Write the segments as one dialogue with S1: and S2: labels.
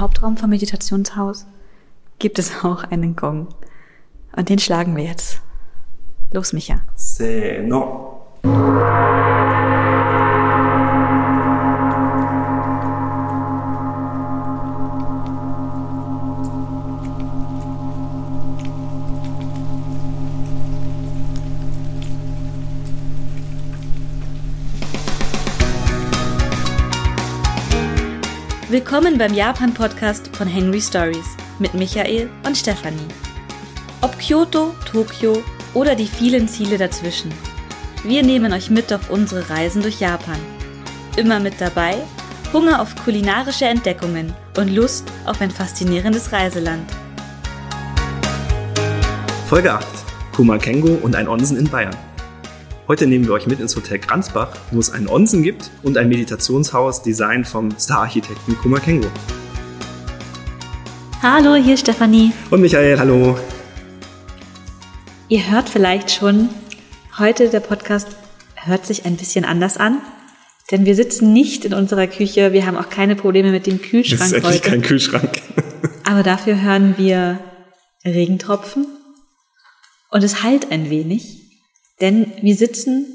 S1: Hauptraum vom Meditationshaus gibt es auch einen Gong. Und den schlagen wir jetzt. Los, Micha.
S2: Se.
S1: Willkommen beim Japan-Podcast von Henry Stories mit Michael und Stefanie. Ob Kyoto, Tokio oder die vielen Ziele dazwischen. Wir nehmen euch mit auf unsere Reisen durch Japan. Immer mit dabei Hunger auf kulinarische Entdeckungen und Lust auf ein faszinierendes Reiseland.
S2: Folge 8. Kumakengo und ein Onsen in Bayern. Heute nehmen wir euch mit ins Hotel Kranzbach, wo es einen Onsen gibt und ein Meditationshaus, Design vom Star-Architekten Kumakengo.
S1: Hallo, hier ist Stefanie.
S2: Und Michael, hallo.
S1: Ihr hört vielleicht schon, heute der Podcast hört sich ein bisschen anders an, denn wir sitzen nicht in unserer Küche, wir haben auch keine Probleme mit dem Kühlschrank
S2: Das ist
S1: heute.
S2: kein Kühlschrank.
S1: Aber dafür hören wir Regentropfen und es halt ein wenig, denn wir sitzen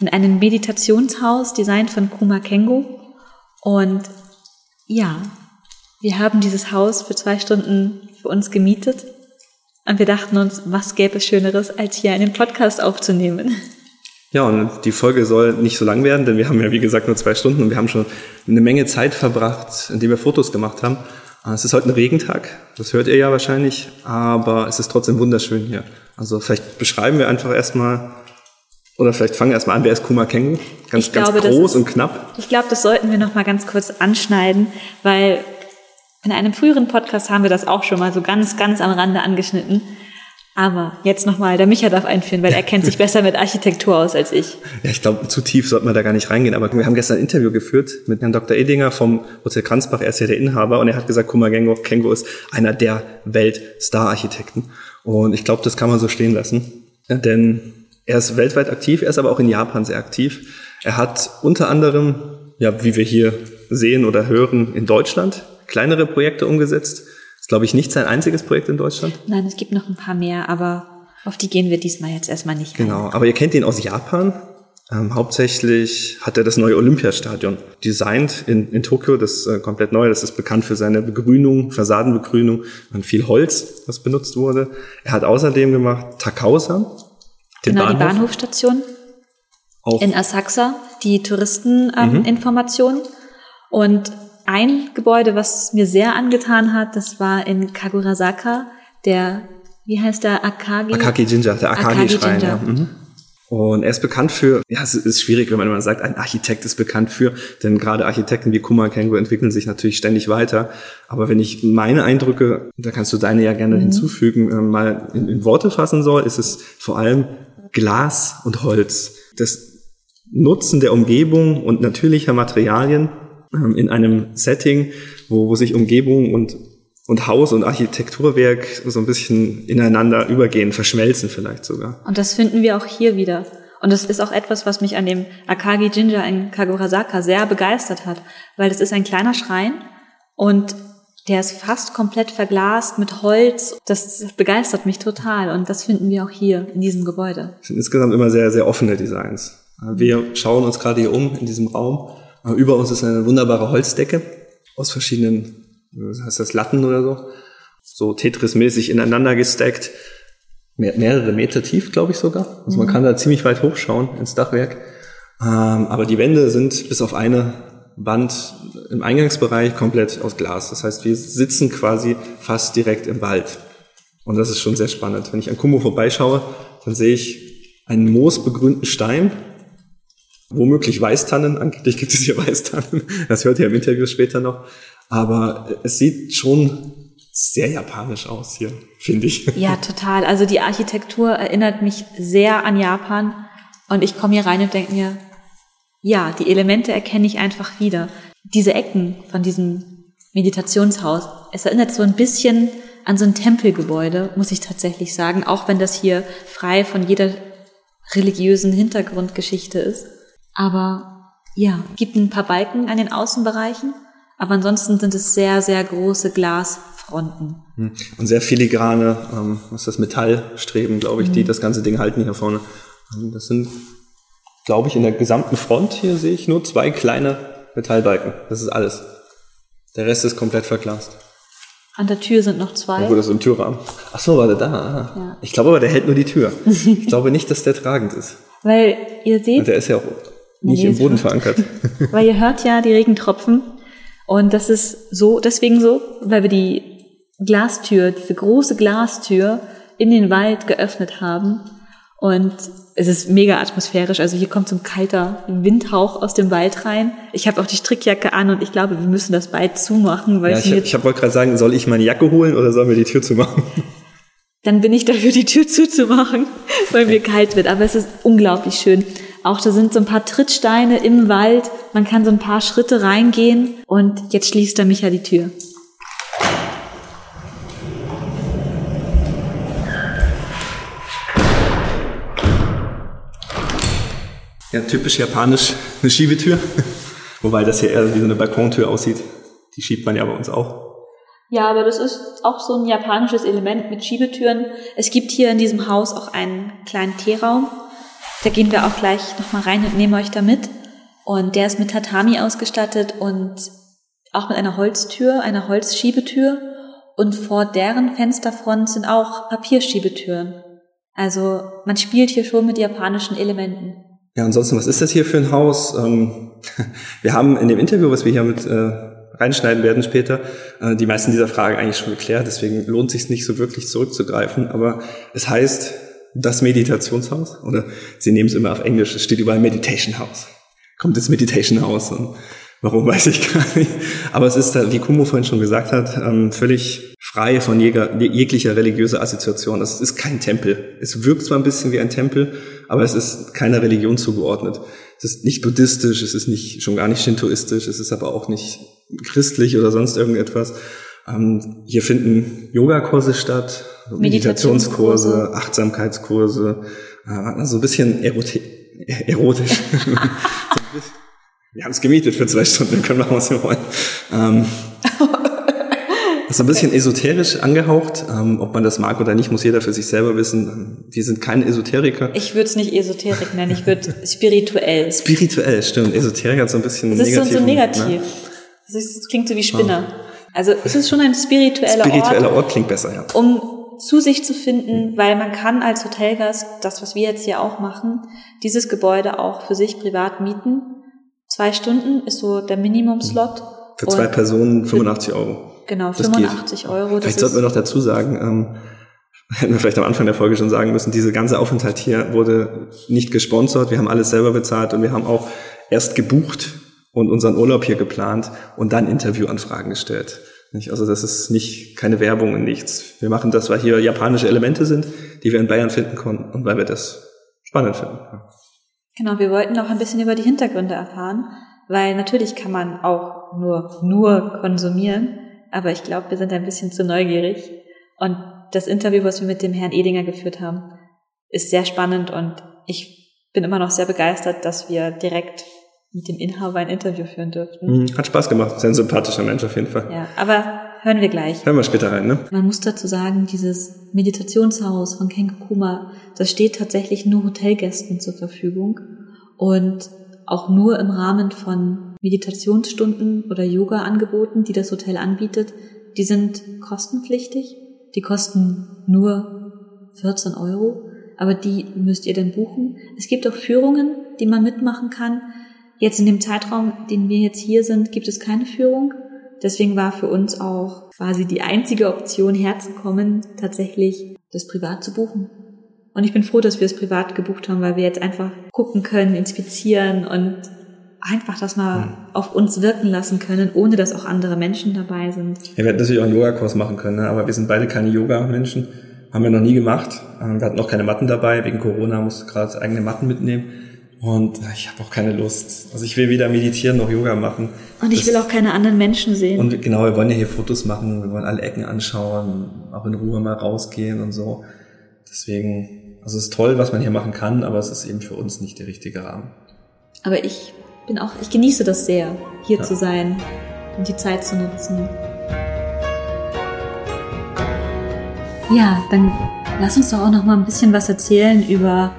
S1: in einem Meditationshaus, designt von Kuma Kengo und ja, wir haben dieses Haus für zwei Stunden für uns gemietet und wir dachten uns, was gäbe es Schöneres, als hier einen Podcast aufzunehmen.
S2: Ja, und die Folge soll nicht so lang werden, denn wir haben ja, wie gesagt, nur zwei Stunden und wir haben schon eine Menge Zeit verbracht, indem wir Fotos gemacht haben. Es ist heute ein Regentag, das hört ihr ja wahrscheinlich, aber es ist trotzdem wunderschön hier. Also vielleicht beschreiben wir einfach erstmal, oder vielleicht fangen wir erstmal an, wer ist Kuma Kengu? Ganz, ganz
S1: glaube, das
S2: groß
S1: ist-
S2: und knapp.
S1: Ich glaube, das sollten wir noch mal ganz kurz anschneiden, weil in einem früheren Podcast haben wir das auch schon mal so ganz, ganz am Rande angeschnitten. Aber jetzt noch mal, der Micha darf einführen, weil er kennt sich besser mit Architektur aus als ich.
S2: Ja, ich glaube, zu tief sollte man da gar nicht reingehen. Aber wir haben gestern ein Interview geführt mit Herrn Dr. Edinger vom Hotel Kranzbach. Er ist ja der Inhaber und er hat gesagt, Kuma Kengo ist einer der Welt-Star-Architekten. Und ich glaube, das kann man so stehen lassen. Denn er ist weltweit aktiv, er ist aber auch in Japan sehr aktiv. Er hat unter anderem, ja, wie wir hier sehen oder hören, in Deutschland kleinere Projekte umgesetzt. ist, glaube ich, nicht sein einziges Projekt in Deutschland.
S1: Nein, es gibt noch ein paar mehr, aber auf die gehen wir diesmal jetzt erstmal nicht ein.
S2: Genau, aber ihr kennt ihn aus Japan. Ähm, hauptsächlich hat er das neue Olympiastadion designt in, in Tokio, das ist äh, komplett neu. Das ist bekannt für seine Begrünung, Fassadenbegrünung und viel Holz, was benutzt wurde. Er hat außerdem gemacht Takausa, den
S1: Genau, die
S2: Bahnhof,
S1: Bahnhofstation
S2: auch
S1: in Asakusa, die Touristeninformation. Und ein Gebäude, was mir sehr angetan hat, das war in Kagurasaka, der, wie heißt der, Akagi?
S2: Akagi Jinja, der
S1: Akagi
S2: Akagi-Schrein.
S1: Jinja.
S2: Ja. Mhm. Und er ist bekannt für, ja, es ist schwierig, wenn man immer sagt, ein Architekt ist bekannt für, denn gerade Architekten wie Kuma Kengo entwickeln sich natürlich ständig weiter. Aber wenn ich meine Eindrücke, da kannst du deine ja gerne hinzufügen, äh, mal in, in Worte fassen soll, ist es vor allem Glas und Holz. Das Nutzen der Umgebung und natürlicher Materialien ähm, in einem Setting, wo, wo sich Umgebung und und Haus und Architekturwerk so ein bisschen ineinander übergehen, verschmelzen vielleicht sogar.
S1: Und das finden wir auch hier wieder. Und das ist auch etwas, was mich an dem Akagi Jinja in Kagurasaka sehr begeistert hat, weil es ist ein kleiner Schrein und der ist fast komplett verglast mit Holz. Das begeistert mich total und das finden wir auch hier in diesem Gebäude.
S2: Es sind insgesamt immer sehr, sehr offene Designs. Wir schauen uns gerade hier um in diesem Raum. Über uns ist eine wunderbare Holzdecke aus verschiedenen, was heißt das, Latten oder so. So Tetris-mäßig ineinander gestackt. Mehr, mehrere Meter tief, glaube ich sogar. Also man kann da ziemlich weit hochschauen ins Dachwerk. Ähm, aber die Wände sind bis auf eine Wand im Eingangsbereich komplett aus Glas. Das heißt, wir sitzen quasi fast direkt im Wald. Und das ist schon sehr spannend. Wenn ich an Kumo vorbeischaue, dann sehe ich einen moosbegrünten Stein, womöglich Weißtannen, angeblich gibt es hier Weißtannen, das hört ihr im Interview später noch, aber es sieht schon sehr japanisch aus hier, finde ich.
S1: Ja, total. Also die Architektur erinnert mich sehr an Japan und ich komme hier rein und denke mir, ja, die Elemente erkenne ich einfach wieder. Diese Ecken von diesem Meditationshaus, es erinnert so ein bisschen an so ein Tempelgebäude, muss ich tatsächlich sagen, auch wenn das hier frei von jeder religiösen Hintergrundgeschichte ist. Aber ja, gibt ein paar Balken an den Außenbereichen, Aber ansonsten sind es sehr, sehr große Glasfronten.
S2: Hm. Und sehr filigrane, ähm, was ist das, Metallstreben, glaube ich, mhm. die das ganze Ding halten hier vorne. Ähm, das sind, glaube ich, in der gesamten Front hier sehe ich nur zwei kleine Metallbalken. Das ist alles. Der Rest ist komplett verglast.
S1: An der Tür sind noch zwei.
S2: Wo das im Türrahmen. Ach so, war der da? Ah. Ja. Ich glaube aber, der hält nur die Tür. ich glaube nicht, dass der tragend ist.
S1: Weil ihr seht.
S2: Und der ist ja auch nicht nee, im Boden verankert.
S1: Weil ihr hört ja die Regentropfen. Und das ist so, deswegen so, weil wir die Glastür, diese große Glastür in den Wald geöffnet haben. Und es ist mega atmosphärisch. Also hier kommt so ein kalter Windhauch aus dem Wald rein. Ich habe auch die Strickjacke an und ich glaube, wir müssen das bald zumachen. Weil
S2: ja, ich, ich wollte gerade sagen, soll ich meine Jacke holen oder sollen wir die Tür zumachen?
S1: Dann bin ich dafür, die Tür zuzumachen, weil mir kalt wird. Aber es ist unglaublich schön. Auch da sind so ein paar Trittsteine im Wald. Man kann so ein paar Schritte reingehen und jetzt schließt der Micha die Tür.
S2: Ja, typisch japanisch eine Schiebetür. Wobei das hier eher wie so eine Balkontür aussieht. Die schiebt man ja bei uns auch.
S1: Ja, aber das ist auch so ein japanisches Element mit Schiebetüren. Es gibt hier in diesem Haus auch einen kleinen Teeraum. Da gehen wir auch gleich nochmal rein und nehmen euch da mit. Und der ist mit Tatami ausgestattet und auch mit einer Holztür, einer Holzschiebetür. Und vor deren Fensterfront sind auch Papierschiebetüren. Also man spielt hier schon mit japanischen Elementen.
S2: Ja, ansonsten, was ist das hier für ein Haus? Ähm, wir haben in dem Interview, was wir hier mit äh, reinschneiden werden später, äh, die meisten dieser Fragen eigentlich schon geklärt. Deswegen lohnt es sich nicht so wirklich zurückzugreifen. Aber es heißt das Meditationshaus oder Sie nehmen es immer auf Englisch. Es steht überall Meditation House. Kommt das Meditation House und Warum weiß ich gar nicht. Aber es ist, wie Kumo vorhin schon gesagt hat, ähm, völlig frei von jeglicher religiöser Assoziation. Es ist kein Tempel. Es wirkt zwar ein bisschen wie ein Tempel, aber es ist keiner Religion zugeordnet. Es ist nicht buddhistisch, es ist nicht, schon gar nicht shintoistisch, es ist aber auch nicht christlich oder sonst irgendetwas. Ähm, hier finden Yogakurse statt, Meditationskurse, Achtsamkeitskurse, äh, also ein bisschen erotisch. Wir haben es gemietet für zwei Stunden, können machen, was wir wollen. Ähm, ist ein bisschen esoterisch angehaucht. Ähm, ob man das mag oder nicht, muss jeder für sich selber wissen. Wir sind keine Esoteriker.
S1: Ich würde es nicht Esoterik nennen, ich würde spirituell.
S2: Spirituell, stimmt. Esoterik hat so ein bisschen
S1: Das ist so, so negativ. Ne? Das, ist, das, klingt so wie Spinner. Oh. Also es ist schon ein spiritueller,
S2: spiritueller Ort. Ort klingt besser, ja.
S1: Um zu sich zu finden, weil man kann als Hotelgast, das was wir jetzt hier auch machen, dieses Gebäude auch für sich privat mieten Zwei Stunden ist so der Minimum-Slot.
S2: Für zwei Personen 85 Euro.
S1: Genau, das 85 geht. Euro.
S2: Vielleicht sollten wir noch dazu sagen, ähm, hätten wir vielleicht am Anfang der Folge schon sagen müssen, diese ganze Aufenthalt hier wurde nicht gesponsert. Wir haben alles selber bezahlt und wir haben auch erst gebucht und unseren Urlaub hier geplant und dann Interviewanfragen gestellt. Also das ist nicht keine Werbung und nichts. Wir machen das, weil hier japanische Elemente sind, die wir in Bayern finden konnten und weil wir das spannend finden.
S1: Genau, wir wollten auch ein bisschen über die Hintergründe erfahren, weil natürlich kann man auch nur, nur konsumieren, aber ich glaube, wir sind ein bisschen zu neugierig. Und das Interview, was wir mit dem Herrn Edinger geführt haben, ist sehr spannend und ich bin immer noch sehr begeistert, dass wir direkt mit dem Inhaber ein Interview führen durften.
S2: Mhm, hat Spaß gemacht. Sehr ein sympathischer Mensch auf jeden Fall.
S1: Ja, aber hören wir gleich.
S2: Hören wir später rein, ne?
S1: Man muss dazu sagen, dieses Meditationshaus von Kenkokuma, das steht tatsächlich nur Hotelgästen zur Verfügung und auch nur im Rahmen von Meditationsstunden oder Yoga-Angeboten, die das Hotel anbietet. Die sind kostenpflichtig. Die kosten nur 14 Euro, aber die müsst ihr dann buchen. Es gibt auch Führungen, die man mitmachen kann. Jetzt in dem Zeitraum, den wir jetzt hier sind, gibt es keine Führung. Deswegen war für uns auch quasi die einzige Option herzukommen, tatsächlich das privat zu buchen. Und ich bin froh, dass wir es privat gebucht haben, weil wir jetzt einfach gucken können, inspizieren und einfach das mal hm. auf uns wirken lassen können, ohne dass auch andere Menschen dabei sind.
S2: Ja, wir hätten natürlich auch einen Yogakurs machen können, ne? aber wir sind beide keine Yoga-Menschen. Haben wir noch nie gemacht. Ähm, wir hatten auch keine Matten dabei. Wegen Corona musste gerade eigene Matten mitnehmen. Und ich habe auch keine Lust. Also ich will weder meditieren noch Yoga machen.
S1: Und ich das, will auch keine anderen Menschen sehen.
S2: Und genau, wir wollen ja hier Fotos machen, wir wollen alle Ecken anschauen, auch in Ruhe mal rausgehen und so. Deswegen, also es ist toll, was man hier machen kann, aber es ist eben für uns nicht der richtige Rahmen.
S1: Aber ich bin auch, ich genieße das sehr, hier ja. zu sein. die Zeit zu nutzen. Ja, dann lass uns doch auch noch mal ein bisschen was erzählen über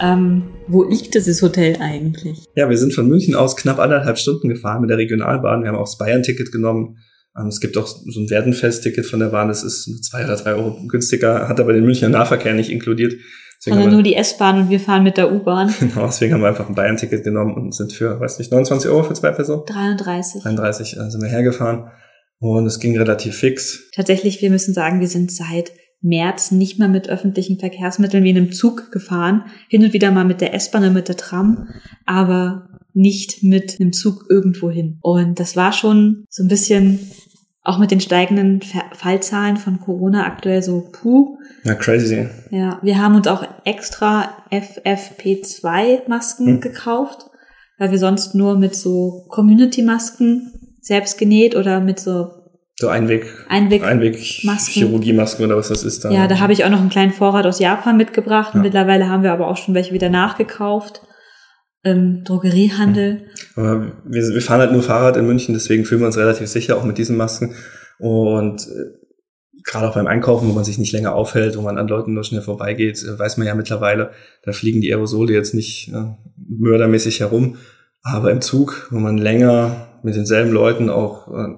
S1: ähm, wo liegt dieses Hotel eigentlich?
S2: Ja, wir sind von München aus knapp anderthalb Stunden gefahren mit der Regionalbahn. Wir haben auch das Bayern-Ticket genommen. Ähm, es gibt auch so ein Werdenfest-Ticket von der Bahn. Das ist zwei oder drei Euro günstiger, hat aber den Münchner Nahverkehr nicht inkludiert.
S1: Deswegen also nur die S-Bahn und wir fahren mit der U-Bahn.
S2: Genau, deswegen haben wir einfach ein Bayern-Ticket genommen und sind für, weiß nicht, 29 Euro für zwei Personen?
S1: 33.
S2: 33 äh, sind wir hergefahren und es ging relativ fix.
S1: Tatsächlich, wir müssen sagen, wir sind seit März nicht mehr mit öffentlichen Verkehrsmitteln wie einem Zug gefahren, hin und wieder mal mit der S-Bahn oder mit der Tram, aber nicht mit einem Zug irgendwo hin. Und das war schon so ein bisschen auch mit den steigenden Fallzahlen von Corona aktuell so puh.
S2: Ja, crazy.
S1: Ja, wir haben uns auch extra FFP2 Masken hm. gekauft, weil wir sonst nur mit so Community Masken selbst genäht oder mit so
S2: so Einweg,
S1: Einweg,
S2: Einweg Chirurgiemasken oder was das ist
S1: da. Ja, da habe ich auch noch einen kleinen Vorrat aus Japan mitgebracht. Ja. Mittlerweile haben wir aber auch schon welche wieder nachgekauft. Im Drogeriehandel.
S2: Aber wir, wir fahren halt nur Fahrrad in München, deswegen fühlen wir uns relativ sicher, auch mit diesen Masken. Und äh, gerade auch beim Einkaufen, wo man sich nicht länger aufhält, wo man an Leuten nur schnell vorbeigeht, äh, weiß man ja mittlerweile, da fliegen die Aerosole jetzt nicht äh, mördermäßig herum. Aber im Zug, wo man länger mit denselben Leuten auch äh,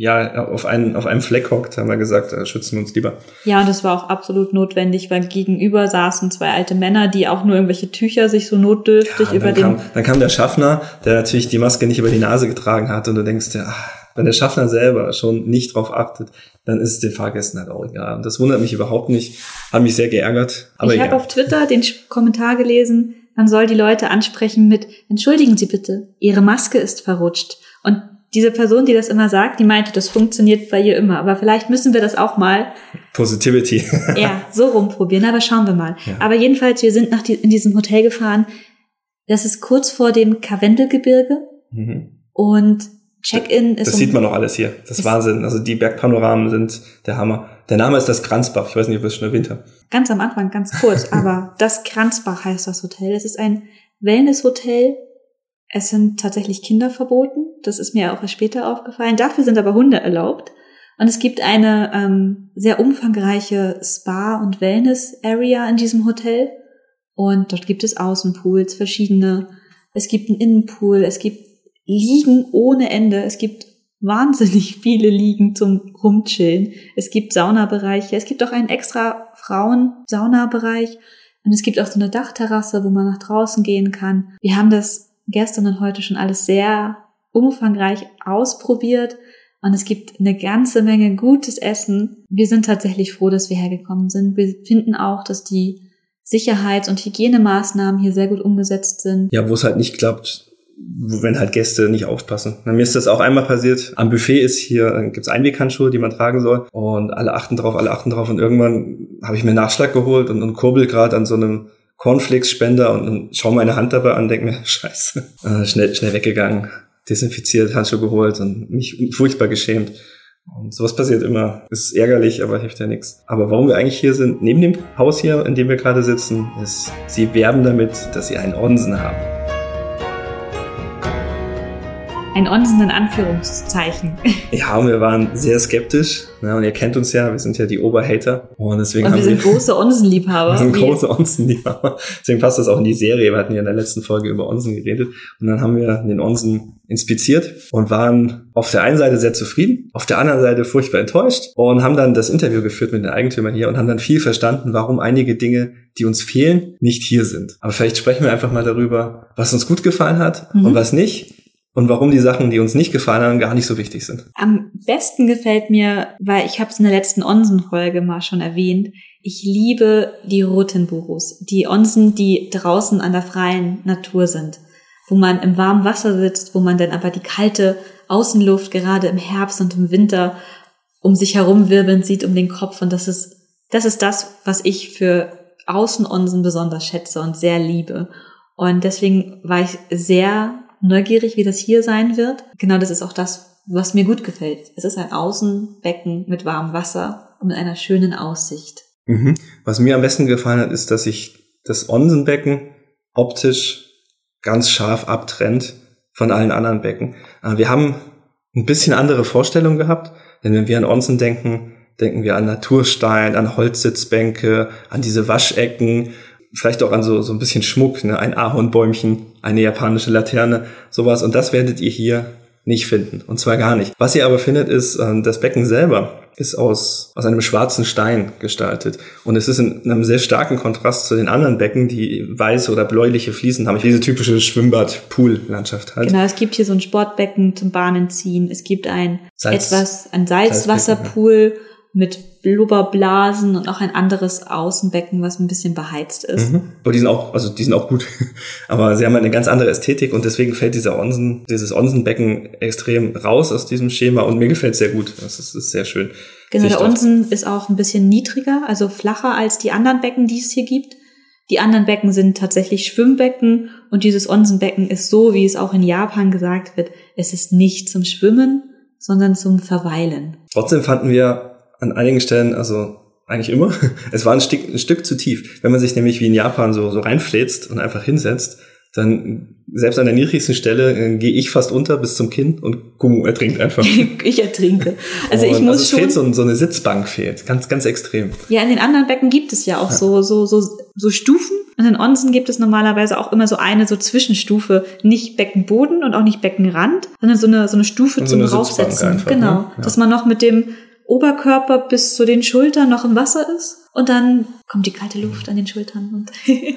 S2: ja, auf, einen, auf einem Fleck hockt, haben wir gesagt, da schützen wir uns lieber.
S1: Ja, und das war auch absolut notwendig, weil gegenüber saßen zwei alte Männer, die auch nur irgendwelche Tücher sich so notdürftig ja, über den...
S2: Kam, dann kam der Schaffner, der natürlich die Maske nicht über die Nase getragen hat und du denkst dir, ach, wenn der Schaffner selber schon nicht drauf achtet, dann ist es den Fahrgästen halt auch egal. Und das wundert mich überhaupt nicht, hat mich sehr geärgert.
S1: Aber ich habe auf Twitter den Kommentar gelesen, man soll die Leute ansprechen mit, entschuldigen Sie bitte, Ihre Maske ist verrutscht. Und diese Person, die das immer sagt, die meinte, das funktioniert bei ihr immer. Aber vielleicht müssen wir das auch mal.
S2: Positivity.
S1: ja, so rumprobieren. Aber schauen wir mal. Ja. Aber jedenfalls, wir sind nach die, in diesem Hotel gefahren. Das ist kurz vor dem Karwendelgebirge. Mhm. Und Check-in
S2: ist. Das um, sieht man auch alles hier. Das ist Wahnsinn. Also die Bergpanoramen sind der Hammer. Der Name ist das Kranzbach. Ich weiß nicht, ob ich es schon erwähnt habe.
S1: Ganz am Anfang, ganz kurz. aber das Kranzbach heißt das Hotel. Es ist ein Wellness-Hotel es sind tatsächlich Kinder verboten. Das ist mir auch erst später aufgefallen. Dafür sind aber Hunde erlaubt. Und es gibt eine ähm, sehr umfangreiche Spa- und Wellness-Area in diesem Hotel. Und dort gibt es Außenpools, verschiedene. Es gibt einen Innenpool, es gibt Liegen ohne Ende. Es gibt wahnsinnig viele Liegen zum Rumchillen. Es gibt Saunabereiche. Es gibt auch einen extra Frauen-Saunabereich. Und es gibt auch so eine Dachterrasse, wo man nach draußen gehen kann. Wir haben das gestern und heute schon alles sehr umfangreich ausprobiert und es gibt eine ganze Menge gutes Essen. Wir sind tatsächlich froh, dass wir hergekommen sind. Wir finden auch, dass die Sicherheits- und Hygienemaßnahmen hier sehr gut umgesetzt sind.
S2: Ja, wo es halt nicht klappt, wenn halt Gäste nicht aufpassen. Mir ist das auch einmal passiert. Am Buffet ist hier, äh, gibt's Einweghandschuhe, die man tragen soll. Und alle achten drauf, alle achten drauf. Und irgendwann habe ich mir Nachschlag geholt und, und kurbel gerade an so einem Cornflakes-Spender und, und schau meine Hand dabei an, denke mir, scheiße, äh, schnell, schnell weggegangen, desinfiziert, Handschuhe geholt und mich furchtbar geschämt. Und sowas passiert immer. Ist ärgerlich, aber hilft ja nichts. Aber warum wir eigentlich hier sind, neben dem Haus hier, in dem wir gerade sitzen, ist, sie werben damit, dass sie einen Onsen haben
S1: ein Onsen in Anführungszeichen.
S2: Ja, und wir waren sehr skeptisch. Ja, und ihr kennt uns ja, wir sind ja die Oberhater. Und deswegen
S1: und
S2: wir
S1: sind wir, große Onsenliebhaber.
S2: Wir sind große Onsenliebhaber. Deswegen passt das auch in die Serie. Wir hatten ja in der letzten Folge über Onsen geredet. Und dann haben wir den Onsen inspiziert und waren auf der einen Seite sehr zufrieden, auf der anderen Seite furchtbar enttäuscht und haben dann das Interview geführt mit den Eigentümern hier und haben dann viel verstanden, warum einige Dinge, die uns fehlen, nicht hier sind. Aber vielleicht sprechen wir einfach mal darüber, was uns gut gefallen hat mhm. und was nicht und warum die Sachen, die uns nicht gefallen haben, gar nicht so wichtig sind.
S1: Am besten gefällt mir, weil ich habe es in der letzten Onsen-Folge mal schon erwähnt, ich liebe die Rotenburus, die Onsen, die draußen an der freien Natur sind, wo man im warmen Wasser sitzt, wo man dann aber die kalte Außenluft gerade im Herbst und im Winter um sich herum wirbeln sieht um den Kopf und das ist das ist das, was ich für Außenonsen besonders schätze und sehr liebe. Und deswegen war ich sehr neugierig, wie das hier sein wird. Genau das ist auch das, was mir gut gefällt. Es ist ein Außenbecken mit warmem Wasser und mit einer schönen Aussicht.
S2: Mhm. Was mir am besten gefallen hat, ist, dass sich das Onsenbecken optisch ganz scharf abtrennt von allen anderen Becken. Wir haben ein bisschen andere Vorstellung gehabt. Denn wenn wir an Onsen denken, denken wir an Naturstein, an Holzsitzbänke, an diese Waschecken, vielleicht auch an so, so ein bisschen Schmuck, ne? ein Ahornbäumchen, eine japanische Laterne, sowas. Und das werdet ihr hier nicht finden. Und zwar gar nicht. Was ihr aber findet, ist, äh, das Becken selber ist aus, aus einem schwarzen Stein gestaltet. Und es ist in einem sehr starken Kontrast zu den anderen Becken, die weiße oder bläuliche Fliesen haben. Diese typische Schwimmbad-Pool-Landschaft halt.
S1: Genau, es gibt hier so ein Sportbecken zum Bahnen ziehen. Es gibt ein
S2: Salz-
S1: etwas, ein Salzwasserpool mit Blubberblasen und auch ein anderes Außenbecken, was ein bisschen beheizt ist.
S2: Mhm. Aber die sind auch, also die sind auch gut. Aber sie haben halt eine ganz andere Ästhetik und deswegen fällt dieser Onsen, dieses Onsenbecken extrem raus aus diesem Schema und mir gefällt es sehr gut. Das ist, ist sehr schön.
S1: Genau,
S2: Sicht
S1: der
S2: auf-
S1: Onsen ist auch ein bisschen niedriger, also flacher als die anderen Becken, die es hier gibt. Die anderen Becken sind tatsächlich Schwimmbecken und dieses Onsenbecken ist so, wie es auch in Japan gesagt wird, es ist nicht zum Schwimmen, sondern zum Verweilen.
S2: Trotzdem fanden wir an einigen Stellen, also eigentlich immer, es war ein Stück, ein Stück zu tief. Wenn man sich nämlich wie in Japan so, so reinfläzt und einfach hinsetzt, dann selbst an der niedrigsten Stelle äh, gehe ich fast unter bis zum Kinn und Kumu ertrinkt einfach.
S1: ich ertrinke. Also ich
S2: Und
S1: muss
S2: es
S1: schon.
S2: fehlt so, so eine Sitzbank fehlt, ganz ganz extrem.
S1: Ja, in den anderen Becken gibt es ja auch so, so, so, so Stufen. Und in Onsen gibt es normalerweise auch immer so eine so Zwischenstufe. Nicht Beckenboden und auch nicht Beckenrand, sondern so eine, so eine Stufe
S2: Und so
S1: zum
S2: eine Sitzbank
S1: Raufsetzen.
S2: einfach,
S1: genau.
S2: ne? Ja.
S1: Dass man noch mit dem Oberkörper bis zu den Schultern noch im Wasser ist. Und dann kommt die kalte Luft an den Schultern. Und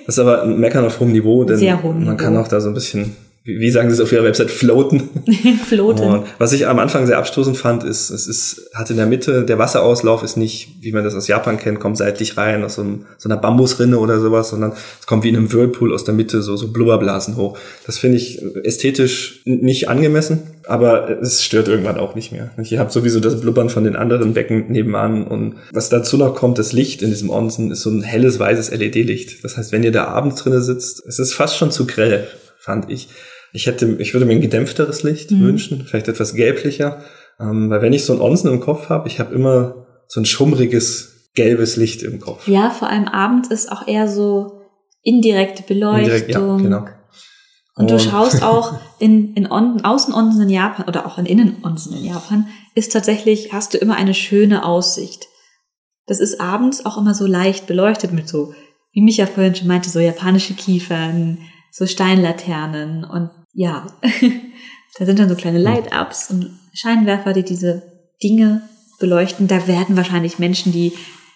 S2: Das ist aber ein Meckern auf hohem Niveau, denn
S1: Sehr hohem
S2: man
S1: Niveau.
S2: kann auch da so ein bisschen, wie, sagen sie es auf ihrer Website, floaten.
S1: floaten.
S2: Und was ich am Anfang sehr abstoßend fand, ist, es ist, hat in der Mitte, der Wasserauslauf ist nicht, wie man das aus Japan kennt, kommt seitlich rein aus so, einem, so einer Bambusrinne oder sowas, sondern es kommt wie in einem Whirlpool aus der Mitte so, so Blubberblasen hoch. Das finde ich ästhetisch nicht angemessen, aber es stört irgendwann auch nicht mehr. Ich habe sowieso das Blubbern von den anderen Becken nebenan und was dazu noch kommt, das Licht in diesem Onsen ist so ein helles, weißes LED-Licht. Das heißt, wenn ihr da abends drinne sitzt, es ist fast schon zu grell, fand ich. Ich hätte, ich würde mir ein gedämpfteres Licht
S1: Mhm.
S2: wünschen, vielleicht etwas gelblicher, ähm, weil wenn ich so ein Onsen im Kopf habe, ich habe immer so ein schummriges gelbes Licht im Kopf.
S1: Ja, vor allem abends ist auch eher so indirekte Beleuchtung.
S2: Indirekt, ja, genau.
S1: Und du schaust auch in, in On Außenonsen in Japan oder auch in Innenonsen in Japan, ist tatsächlich, hast du immer eine schöne Aussicht. Das ist abends auch immer so leicht beleuchtet mit so, wie Micha vorhin schon meinte, so japanische Kiefern, so Steinlaternen und ja, da sind dann so kleine Light-Ups und Scheinwerfer, die diese Dinge beleuchten. Da werden wahrscheinlich Menschen, die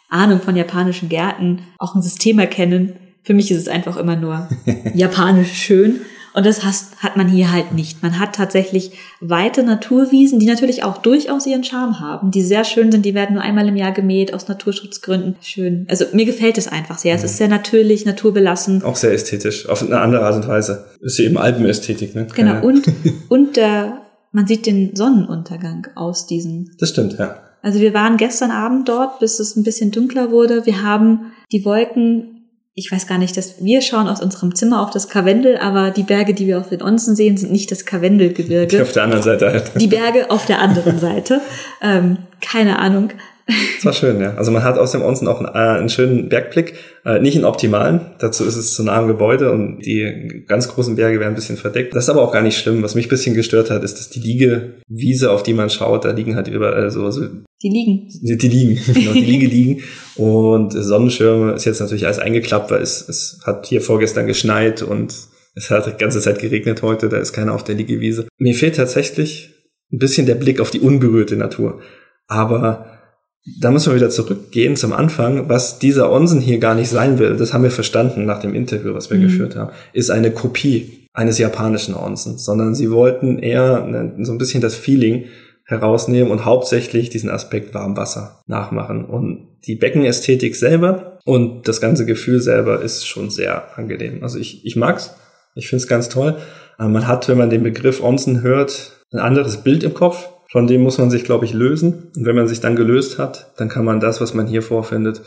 S1: Ahnung von japanischen Gärten auch ein System erkennen. Für mich ist es einfach immer nur japanisch schön. Und das hat man hier halt nicht. Man hat tatsächlich weite Naturwiesen, die natürlich auch durchaus ihren Charme haben, die sehr schön sind. Die werden nur einmal im Jahr gemäht aus Naturschutzgründen. Schön. Also mir gefällt es einfach sehr. Es ist sehr natürlich, naturbelassen.
S2: Auch sehr ästhetisch, auf eine andere Art und Weise. Ist eben Alpenästhetik, ne?
S1: Genau.
S2: Keine-
S1: Und, und der, man sieht den Sonnenuntergang aus diesen
S2: Das stimmt, ja.
S1: Also wir waren gestern Abend dort, bis es ein bisschen dunkler wurde. Wir haben die Wolken, ich weiß gar nicht, dass wir schauen aus unserem Zimmer auf das Karwendel, aber die Berge, die wir auf den Onsen sehen, sind nicht das
S2: Die
S1: Karwendelgebirge.
S2: auf der anderen Seite halt.
S1: Die Berge auf der anderen Seite. Ähm, keine Ahnung.
S2: Das war schön, ja. Also man hat aus dem Onsen auch einen, äh, einen schönen Bergblick, äh, nicht einen optimalen. Dazu ist es zu nah am Gebäude und die ganz großen Berge werden ein bisschen verdeckt. Das ist aber auch gar nicht schlimm. Was mich ein bisschen gestört hat, ist, dass die Liegewiese, auf die man schaut, da liegen halt überall so, so
S1: Die liegen.
S2: die, die liegen, genau, die Liege liegen. Und Sonnenschirme ist jetzt natürlich alles eingeklappt, weil es, es hat hier vorgestern geschneit und es hat die ganze Zeit geregnet heute, da ist keiner auf der Liegewiese. Mir fehlt tatsächlich ein bisschen der Blick auf die unberührte Natur. Aber da müssen wir wieder zurückgehen zum Anfang, was dieser Onsen hier gar nicht sein will, das haben wir verstanden nach dem Interview, was wir
S1: Mhm.
S2: geführt haben, ist eine Kopie eines japanischen Onsens, sondern sie wollten eher ne, so ein bisschen das Feeling herausnehmen und hauptsächlich diesen Aspekt Warmwasser nachmachen. Und die Beckenästhetik selber und das ganze Gefühl selber ist schon sehr angenehm. Also ich, ich mag's, ich find's ganz toll. Aber man hat, wenn man den Begriff Onsen hört, ein anderes Bild im Kopf. Von dem muss man sich, glaube ich, lösen. Und wenn man sich dann gelöst hat, dann kann man das, was man hier vorfindet,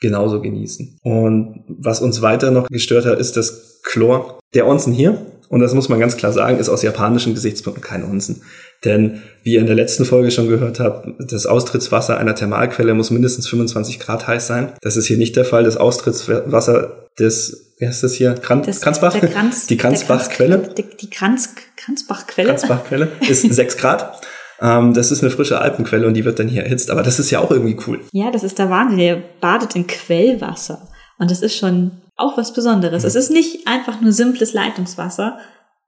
S2: genauso genießen. Und was uns weiter noch gestört hat, ist das Chlor. Der Onsen hier, und das muss man ganz klar sagen, ist aus japanischen Gesichtspunkten kein Onsen. Denn wie ihr in der letzten Folge schon gehört habt, das Austrittswasser einer Thermalquelle muss mindestens 25 Grad heiß sein. Das ist hier nicht der Fall. Das Austrittswasser des, wie heißt das hier? Kran
S1: Das,
S2: Kranzbach?
S1: Kranz,
S2: Die Kranzbachquelle?
S1: Kranz- Die, die Kranz, Kranzbachquelle.
S2: Kranzbachquelle ist 6 Grad. Ähm, das ist eine frische Alpenquelle und die wird dann hier erhitzt. Aber das ist ja auch irgendwie cool.
S1: Ja, das ist der Wahnsinn. Ihr badet in Quellwasser. Und das ist schon auch was Besonderes. Mhm. Es ist nicht einfach nur simples Leitungswasser.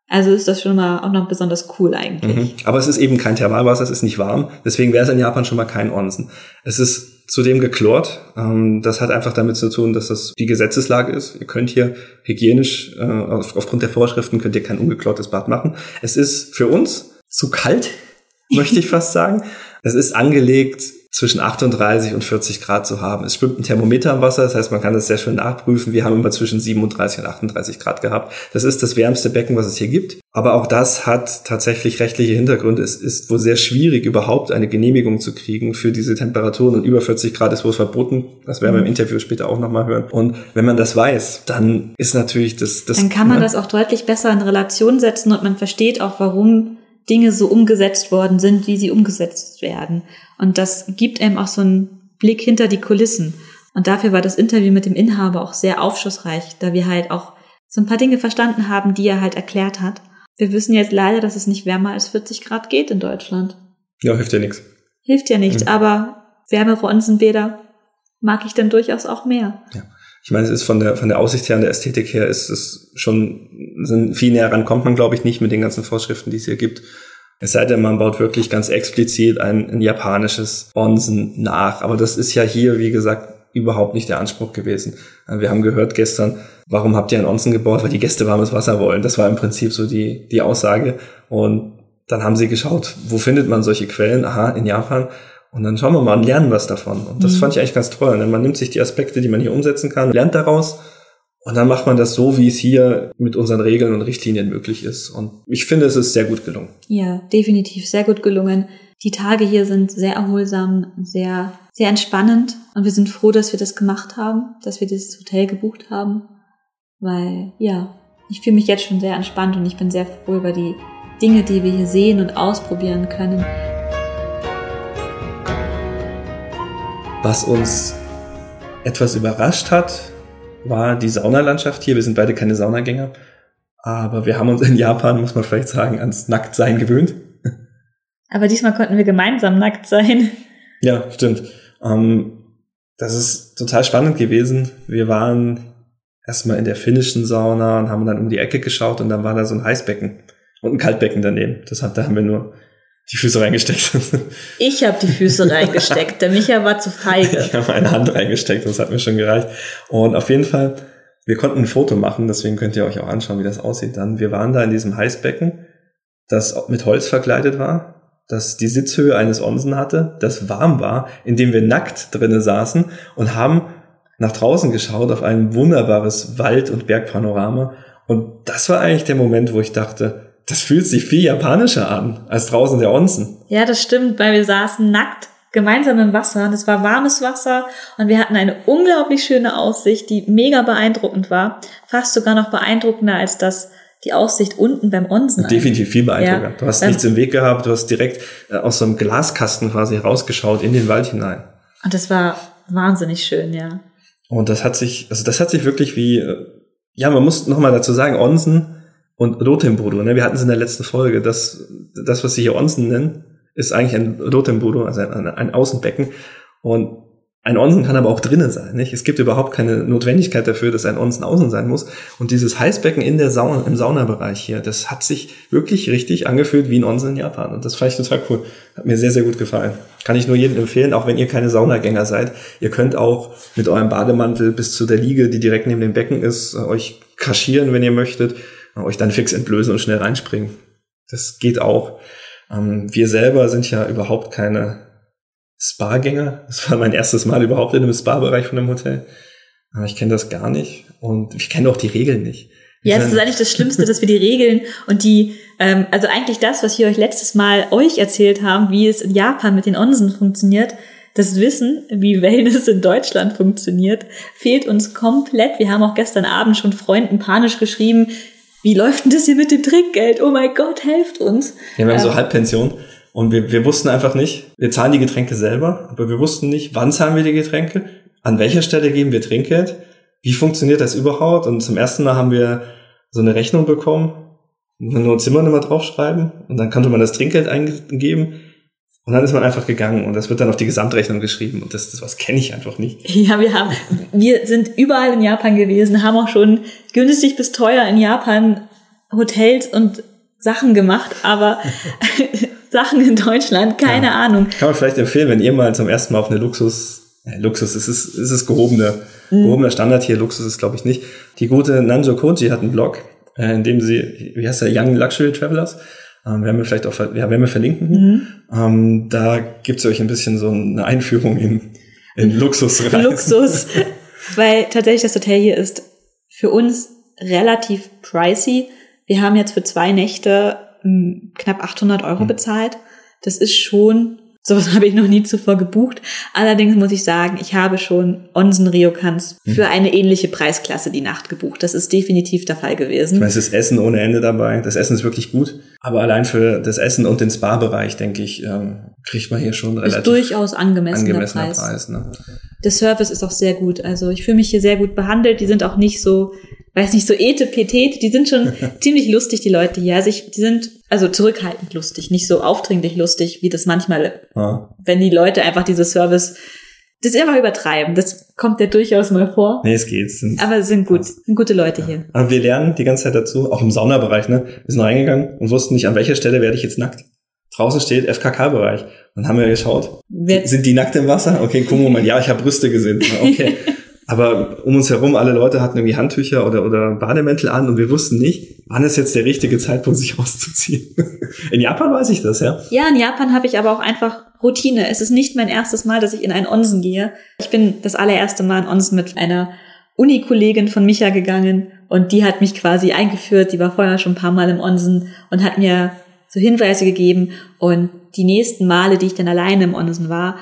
S1: Also ist das schon mal auch noch besonders cool eigentlich. Mhm.
S2: Aber es ist eben kein Thermalwasser, es ist nicht warm. Deswegen wäre es in Japan schon mal kein Onsen. Es ist zudem geklort. Ähm, das hat einfach damit zu tun, dass das die Gesetzeslage ist. Ihr könnt hier hygienisch, äh, aufgrund der Vorschriften, könnt ihr kein ungeklortes Bad machen. Es ist für uns zu kalt, möchte ich fast sagen. Es ist angelegt zwischen 38 und 40 Grad zu haben. Es schwimmt ein Thermometer im Wasser, das heißt, man kann das sehr schön nachprüfen. Wir haben immer zwischen 37 und 38 Grad gehabt. Das ist das wärmste Becken, was es hier gibt. Aber auch das hat tatsächlich rechtliche Hintergründe. Es ist wohl sehr schwierig, überhaupt eine Genehmigung zu kriegen für diese Temperaturen. Und über 40 Grad ist wohl verboten. Das werden wir im Interview später auch nochmal hören. Und wenn man das weiß, dann ist natürlich das... das
S1: dann kann man ne? das auch deutlich besser in Relation setzen und man versteht auch, warum Dinge so umgesetzt worden sind, wie sie umgesetzt werden. Und das gibt einem auch so einen Blick hinter die Kulissen. Und dafür war das Interview mit dem Inhaber auch sehr aufschlussreich, da wir halt auch so ein paar Dinge verstanden haben, die er halt erklärt hat. Wir wissen jetzt leider, dass es nicht wärmer als 40 Grad geht in Deutschland.
S2: Ja, hilft ja nichts.
S1: Hilft ja nichts, mhm. aber wärmere Onsenbäder mag ich dann durchaus auch mehr.
S2: Ja. Ich meine, es ist von der, von der Aussicht her und der Ästhetik her ist es schon, sind viel näher ran kommt man, glaube ich, nicht mit den ganzen Vorschriften, die es hier gibt. Es sei denn, man baut wirklich ganz explizit ein, ein japanisches Onsen nach. Aber das ist ja hier, wie gesagt, überhaupt nicht der Anspruch gewesen. Wir haben gehört gestern, warum habt ihr ein Onsen gebaut? Weil die Gäste warmes Wasser wollen. Das war im Prinzip so die, die Aussage. Und dann haben sie geschaut, wo findet man solche Quellen? Aha, in Japan. Und dann schauen wir mal und lernen was davon. Und das mhm. fand ich eigentlich ganz toll. Denn man nimmt sich die Aspekte, die man hier umsetzen kann, lernt daraus. Und dann macht man das so, wie es hier mit unseren Regeln und Richtlinien möglich ist. Und ich finde, es ist sehr gut gelungen.
S1: Ja, definitiv sehr gut gelungen. Die Tage hier sind sehr erholsam, sehr, sehr entspannend. Und wir sind froh, dass wir das gemacht haben, dass wir dieses Hotel gebucht haben. Weil, ja, ich fühle mich jetzt schon sehr entspannt und ich bin sehr froh über die Dinge, die wir hier sehen und ausprobieren können.
S2: Was uns etwas überrascht hat, war die Saunalandschaft hier. Wir sind beide keine Saunagänger, aber wir haben uns in Japan, muss man vielleicht sagen, ans Nacktsein gewöhnt.
S1: Aber diesmal konnten wir gemeinsam nackt sein.
S2: Ja, stimmt. Ähm, das ist total spannend gewesen. Wir waren erstmal in der finnischen Sauna und haben dann um die Ecke geschaut und dann war da so ein Heißbecken und ein Kaltbecken daneben. Das hat, da haben wir nur die Füße reingesteckt.
S1: Ich habe die Füße reingesteckt. Der Micha war zu feige.
S2: Ich habe meine Hand reingesteckt, das hat mir schon gereicht. Und auf jeden Fall, wir konnten ein Foto machen, deswegen könnt ihr euch auch anschauen, wie das aussieht dann. Wir waren da in diesem Heißbecken, das mit Holz verkleidet war, das die Sitzhöhe eines Onsen hatte, das warm war, in dem wir nackt drinnen saßen und haben nach draußen geschaut auf ein wunderbares Wald- und Bergpanorama. Und das war eigentlich der Moment, wo ich dachte, das fühlt sich viel japanischer an als draußen der Onsen.
S1: Ja, das stimmt, weil wir saßen nackt gemeinsam im Wasser und es war warmes Wasser und wir hatten eine unglaublich schöne Aussicht, die mega beeindruckend war. Fast sogar noch beeindruckender als das, die Aussicht unten beim Onsen.
S2: Definitiv viel beeindruckender. Ja. Du hast nichts im Weg gehabt, du hast direkt äh, aus so einem Glaskasten quasi rausgeschaut in den Wald hinein.
S1: Und das war wahnsinnig schön, ja.
S2: Und das hat sich, also das hat sich wirklich wie, äh, ja, man muss nochmal dazu sagen, Onsen und Rotemburo, ne? wir hatten es in der letzten Folge, das, das, was sie hier Onsen nennen, ist eigentlich ein Rotemburo, also ein, ein Außenbecken. Und ein Onsen kann aber auch drinnen sein. Nicht? Es gibt überhaupt keine Notwendigkeit dafür, dass ein Onsen außen sein muss. Und dieses Heißbecken in der Sauna, im Saunabereich hier, das hat sich wirklich richtig angefühlt wie ein Onsen in Japan. Und das fand ich total cool. Hat mir sehr, sehr gut gefallen. Kann ich nur jedem empfehlen, auch wenn ihr keine Saunagänger seid. Ihr könnt auch mit eurem Bademantel bis zu der Liege, die direkt neben dem Becken ist, euch kaschieren, wenn ihr möchtet euch dann fix entblößen und schnell reinspringen. Das geht auch. Ähm, wir selber sind ja überhaupt keine Spa-Gänger. Das war mein erstes Mal überhaupt in einem Spa-Bereich von einem Hotel. Ich kenne das gar nicht und ich kenne auch die Regeln nicht.
S1: ja, das ist eigentlich das Schlimmste, dass wir die Regeln und die, ähm, also eigentlich das, was wir euch letztes Mal euch erzählt haben, wie es in Japan mit den Onsen funktioniert, das Wissen, wie Wellness in Deutschland funktioniert, fehlt uns komplett. Wir haben auch gestern Abend schon Freunden panisch geschrieben, wie läuft denn das hier mit dem Trinkgeld? Oh mein Gott, helft uns.
S2: Ja, wir haben ähm, so Halbpension und wir, wir wussten einfach nicht, wir zahlen die Getränke selber, aber wir wussten nicht, wann zahlen wir die Getränke, an welcher Stelle geben wir Trinkgeld, wie funktioniert das überhaupt? Und zum ersten Mal haben wir so eine Rechnung bekommen, nur Zimmernummer draufschreiben und dann konnte man das Trinkgeld eingeben Und dann ist man einfach gegangen und das wird dann auf die Gesamtrechnung geschrieben und das, das was kenne ich einfach nicht.
S1: Ja, wir haben, wir sind überall in Japan gewesen, haben auch schon günstig bis teuer in Japan Hotels und Sachen gemacht, aber Sachen in Deutschland, keine ja. Ahnung.
S2: Kann man vielleicht empfehlen, wenn ihr mal zum ersten Mal auf eine Luxus, äh, Luxus, es ist, es ist gehobener, mhm. gehobener Standard hier, Luxus ist glaube ich nicht. Die gute Nanjo Koji hat einen Blog, äh, in dem sie, wie heißt der, Young Luxury Travelers, ähm, werden wir vielleicht auch, ja, werden wir verlinken. Mhm. Ähm, da gibt's euch ein bisschen so eine Einführung in, in Luxus
S1: rein. Luxus, weil tatsächlich das Hotel hier ist für uns relativ pricey. Wir haben jetzt für zwei Nächte hm, knapp 800 Euro mhm. bezahlt. Das ist schon Sowas habe ich noch nie zuvor gebucht. Allerdings muss ich sagen, ich habe schon Onsen Ryokans hm. für eine ähnliche Preisklasse die Nacht gebucht. Das ist definitiv der Fall gewesen.
S2: Ich meine, es ist Essen ohne Ende dabei. Das Essen ist wirklich gut. Aber allein für das Essen und den Spa-Bereich, denke ich, ähm, kriegt man hier schon relativ
S1: ist durchaus angemessener,
S2: angemessener Preis. Preis ne?
S1: Der Service ist auch sehr gut. Also ich fühle mich hier sehr gut behandelt. Die sind auch nicht so weiß nicht, so etepetete, die sind schon ziemlich lustig, die Leute hier. Also ich, die sind also zurückhaltend lustig, nicht so aufdringlich lustig, wie das manchmal, ja. wenn die Leute einfach diese Service, das ist einfach übertreiben. Das kommt ja durchaus mal vor.
S2: Nee, es geht.
S1: Sind, Aber es sind gut, sind gute Leute ja. hier.
S2: Aber wir lernen die ganze Zeit dazu, auch im Saunabereich, ne? Wir sind reingegangen und wussten nicht, an welcher Stelle werde ich jetzt nackt. Draußen steht FKK-Bereich. Dann haben wir geschaut, Wer sind die nackt im Wasser? Okay, guck mal, ja, ich habe Brüste gesehen. Okay. Aber um uns herum, alle Leute hatten irgendwie Handtücher oder, oder Bademäntel an und wir wussten nicht, wann ist jetzt der richtige Zeitpunkt, sich auszuziehen. In Japan weiß ich das, ja.
S1: Ja, in Japan habe ich aber auch einfach Routine. Es ist nicht mein erstes Mal, dass ich in einen Onsen gehe. Ich bin das allererste Mal in Onsen mit einer Uni-Kollegin von Micha gegangen und die hat mich quasi eingeführt. Die war vorher schon ein paar Mal im Onsen und hat mir so Hinweise gegeben. Und die nächsten Male, die ich dann alleine im Onsen war,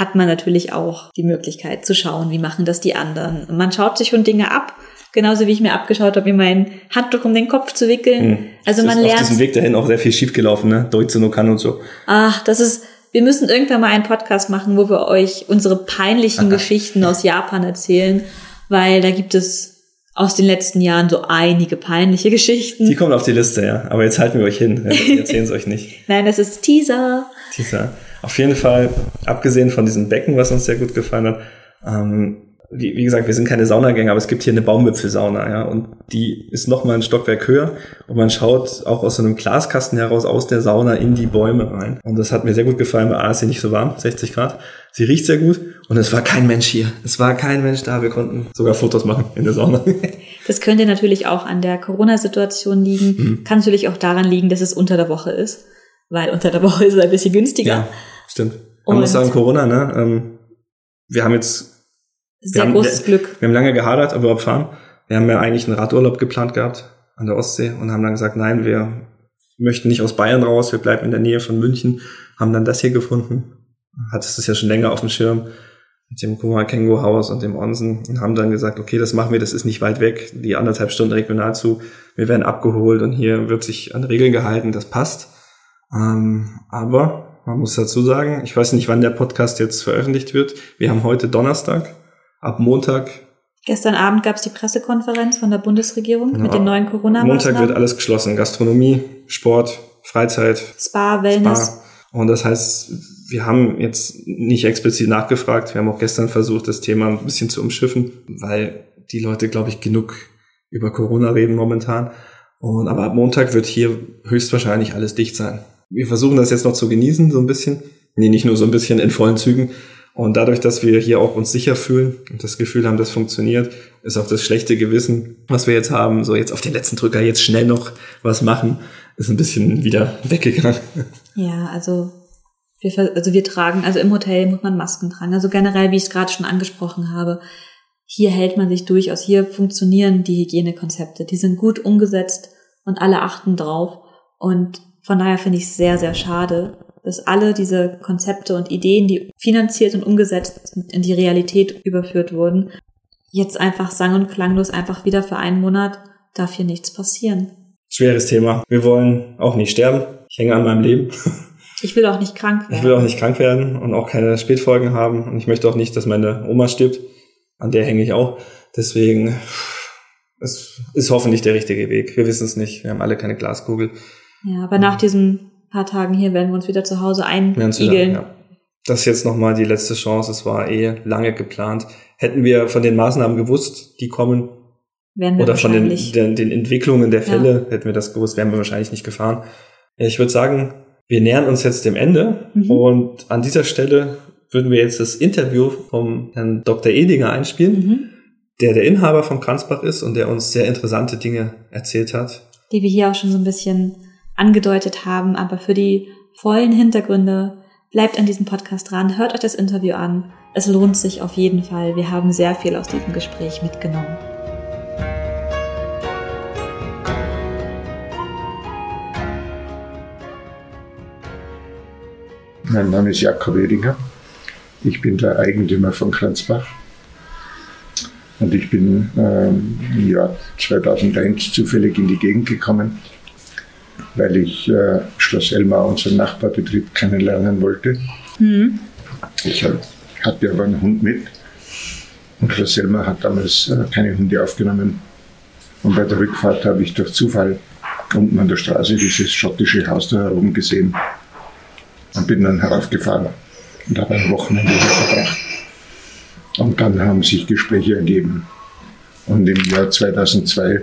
S1: hat man natürlich auch die Möglichkeit zu schauen, wie machen das die anderen. Und man schaut sich schon Dinge ab, genauso wie ich mir abgeschaut habe, wie mein Handtuch um den Kopf zu wickeln. Mhm. Also man
S2: ist
S1: lernt.
S2: Auf diesem Weg dahin auch sehr viel schiefgelaufen, ne? Deutsche no kann und so.
S1: Ach, das ist, wir müssen irgendwann mal einen Podcast machen, wo wir euch unsere peinlichen Aha. Geschichten aus Japan erzählen, weil da gibt es aus den letzten Jahren so einige peinliche Geschichten.
S2: Die kommen auf die Liste, ja. Aber jetzt halten wir euch hin. Wir erzählen es euch nicht.
S1: Nein, das ist Teaser.
S2: Teaser. Auf jeden Fall, abgesehen von diesem Becken, was uns sehr gut gefallen hat, ähm, wie, wie gesagt, wir sind keine Saunagänger, aber es gibt hier eine Baumwipfelsauna, ja, und die ist noch mal ein Stockwerk höher und man schaut auch aus so einem Glaskasten heraus aus der Sauna in die Bäume rein. Und das hat mir sehr gut gefallen, weil A ist sie nicht so warm, 60 Grad. Sie riecht sehr gut und es war kein Mensch hier. Es war kein Mensch da. Wir konnten sogar Fotos machen in der Sauna.
S1: Das könnte natürlich auch an der Corona-Situation liegen. Mhm. Kann natürlich auch daran liegen, dass es unter der Woche ist, weil unter der Woche ist es ein bisschen günstiger. Ja.
S2: Stimmt. Man und muss sagen, Corona, ne? Ähm, wir haben jetzt
S1: sehr haben, großes wir, Glück.
S2: Wir haben lange gehadert, aber überhaupt fahren. Wir haben ja eigentlich einen Radurlaub geplant gehabt an der Ostsee und haben dann gesagt, nein, wir möchten nicht aus Bayern raus, wir bleiben in der Nähe von München, haben dann das hier gefunden. Hattest es ja schon länger auf dem Schirm mit dem Kuma Kengo Haus und dem Onsen und haben dann gesagt, okay, das machen wir, das ist nicht weit weg, die anderthalb Stunden Regionalzug, wir werden abgeholt und hier wird sich an Regeln gehalten, das passt. Ähm, aber man muss dazu sagen, ich weiß nicht, wann der Podcast jetzt veröffentlicht wird. Wir haben heute Donnerstag. Ab Montag.
S1: Gestern Abend gab es die Pressekonferenz von der Bundesregierung genau. mit den neuen Corona-Maßnahmen.
S2: Montag wird alles geschlossen. Gastronomie, Sport, Freizeit.
S1: Spa, Wellness. Spa.
S2: Und das heißt, wir haben jetzt nicht explizit nachgefragt. Wir haben auch gestern versucht, das Thema ein bisschen zu umschiffen, weil die Leute, glaube ich, genug über Corona reden momentan. Und aber ab Montag wird hier höchstwahrscheinlich alles dicht sein wir versuchen das jetzt noch zu genießen, so ein bisschen. Nee, nicht nur so ein bisschen in vollen Zügen. Und dadurch, dass wir hier auch uns sicher fühlen und das Gefühl haben, das funktioniert, ist auch das schlechte Gewissen, was wir jetzt haben, so jetzt auf den letzten Drücker jetzt schnell noch was machen, ist ein bisschen wieder weggegangen.
S1: Ja, also wir, also wir tragen, also im Hotel muss man Masken tragen. Also generell, wie ich es gerade schon angesprochen habe, hier hält man sich durchaus, hier funktionieren die Hygienekonzepte, die sind gut umgesetzt und alle achten drauf. Und von daher finde ich es sehr, sehr schade, dass alle diese Konzepte und Ideen, die finanziert und umgesetzt in die Realität überführt wurden, jetzt einfach sang- und klanglos einfach wieder für einen Monat darf hier nichts passieren.
S2: Schweres Thema. Wir wollen auch nicht sterben. Ich hänge an meinem Leben.
S1: Ich will auch nicht krank werden.
S2: Ich will auch nicht krank werden und auch keine Spätfolgen haben. Und ich möchte auch nicht, dass meine Oma stirbt. An der hänge ich auch. Deswegen, es ist hoffentlich der richtige Weg. Wir wissen es nicht. Wir haben alle keine Glaskugel.
S1: Ja, aber nach diesem paar Tagen hier werden wir uns wieder zu Hause einigeln.
S2: Ja. Das ist jetzt nochmal die letzte Chance. Es war eh lange geplant. Hätten wir von den Maßnahmen gewusst, die kommen, oder von den, den, den, Entwicklungen der Fälle, ja. hätten wir das gewusst, wären wir wahrscheinlich nicht gefahren. Ich würde sagen, wir nähern uns jetzt dem Ende mhm. und an dieser Stelle würden wir jetzt das Interview vom Herrn Dr. Edinger einspielen, mhm. der der Inhaber vom Kranzbach ist und der uns sehr interessante Dinge erzählt hat.
S1: Die wir hier auch schon so ein bisschen angedeutet haben, aber für die vollen Hintergründe bleibt an diesem Podcast dran, hört euch das Interview an. Es lohnt sich auf jeden Fall. Wir haben sehr viel aus diesem Gespräch mitgenommen.
S3: Mein Name ist Jakob Edinger. Ich bin der Eigentümer von Kranzbach. Und ich bin ähm, im Jahr 2001 zufällig in die Gegend gekommen weil ich äh, Schloss Elmar, unseren Nachbarbetrieb, kennenlernen wollte. Mhm. Ich hab, hatte aber einen Hund mit und Schloss Elmar hat damals äh, keine Hunde aufgenommen. Und bei der Rückfahrt habe ich durch Zufall unten an der Straße dieses schottische Haus da herum gesehen und bin dann heraufgefahren und habe ein Wochenende hier verbracht. Und dann haben sich Gespräche ergeben. Und im Jahr 2002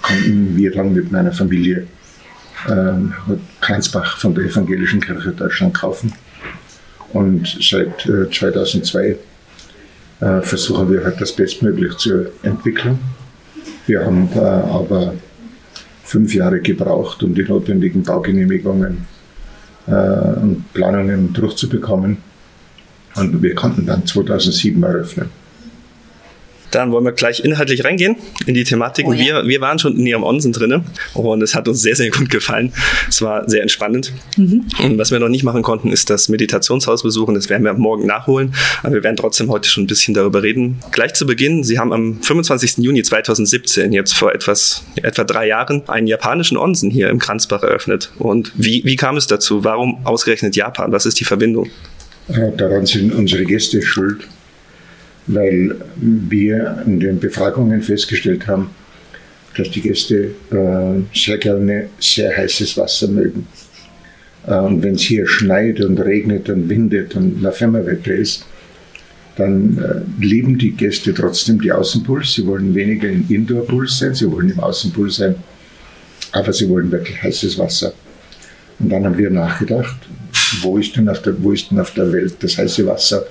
S3: konnten wir dann mit meiner Familie ähm, von der Evangelischen Kirche Deutschland kaufen. Und seit äh, 2002 äh, versuchen wir halt das bestmöglich zu entwickeln. Wir haben äh, aber fünf Jahre gebraucht, um die notwendigen Baugenehmigungen äh, und Planungen durchzubekommen. Und wir konnten dann 2007 eröffnen.
S2: Dann wollen wir gleich inhaltlich reingehen in die Thematiken. Oh, ja. wir, wir waren schon in ihrem Onsen drin und es hat uns sehr, sehr gut gefallen. Es war sehr entspannend. Mhm. Und was wir noch nicht machen konnten, ist das Meditationshaus besuchen. Das werden wir morgen nachholen. Aber wir werden trotzdem heute schon ein bisschen darüber reden. Gleich zu Beginn, Sie haben am 25. Juni 2017, jetzt vor etwas, etwa drei Jahren, einen japanischen Onsen hier im Kranzbach eröffnet. Und wie, wie kam es dazu? Warum ausgerechnet Japan? Was ist die Verbindung?
S3: Daran sind unsere Gäste schuld weil wir in den Befragungen festgestellt haben, dass die Gäste äh, sehr gerne sehr heißes Wasser mögen. Äh, und wenn es hier schneit und regnet und windet und Novemberwetter ist, dann äh, lieben die Gäste trotzdem die Außenpools. Sie wollen weniger im Indoor-Pool sein, sie wollen im Außenpool sein, aber sie wollen wirklich heißes Wasser. Und dann haben wir nachgedacht, wo ist denn auf der, wo ist denn auf der Welt das heiße Wasser?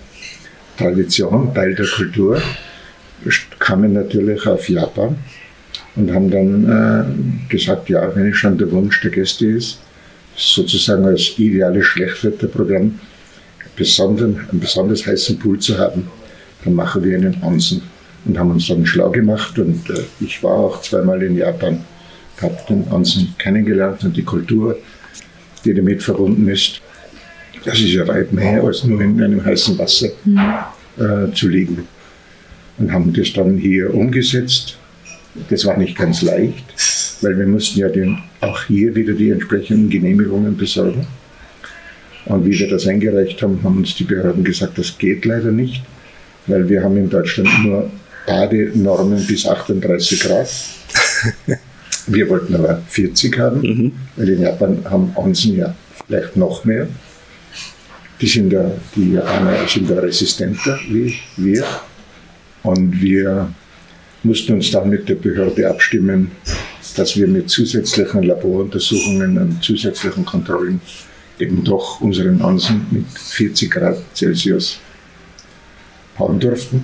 S3: Tradition, Teil der Kultur, kamen natürlich auf Japan und haben dann äh, gesagt, ja, wenn es schon der Wunsch der Gäste ist, sozusagen als ideales Schlechtwetterprogramm besonderen, einen besonders heißen Pool zu haben, dann machen wir einen Onsen. Und haben uns dann schlau gemacht und äh, ich war auch zweimal in Japan, habe den Onsen kennengelernt und die Kultur, die damit verbunden ist. Das ist ja weit mehr als nur in einem heißen Wasser mhm. äh, zu liegen. Und haben das dann hier umgesetzt. Das war nicht ganz leicht, weil wir mussten ja den, auch hier wieder die entsprechenden Genehmigungen besorgen. Und wie wir das eingereicht haben, haben uns die Behörden gesagt, das geht leider nicht, weil wir haben in Deutschland nur Badenormen bis 38 Grad. Wir wollten aber 40 haben, mhm. weil in Japan haben Onsen ja vielleicht noch mehr. Die, sind da, die Japaner sind da resistenter wie wir. Und wir mussten uns dann mit der Behörde abstimmen, dass wir mit zusätzlichen Laboruntersuchungen und zusätzlichen Kontrollen eben doch unseren Ansen mit 40 Grad Celsius bauen durften.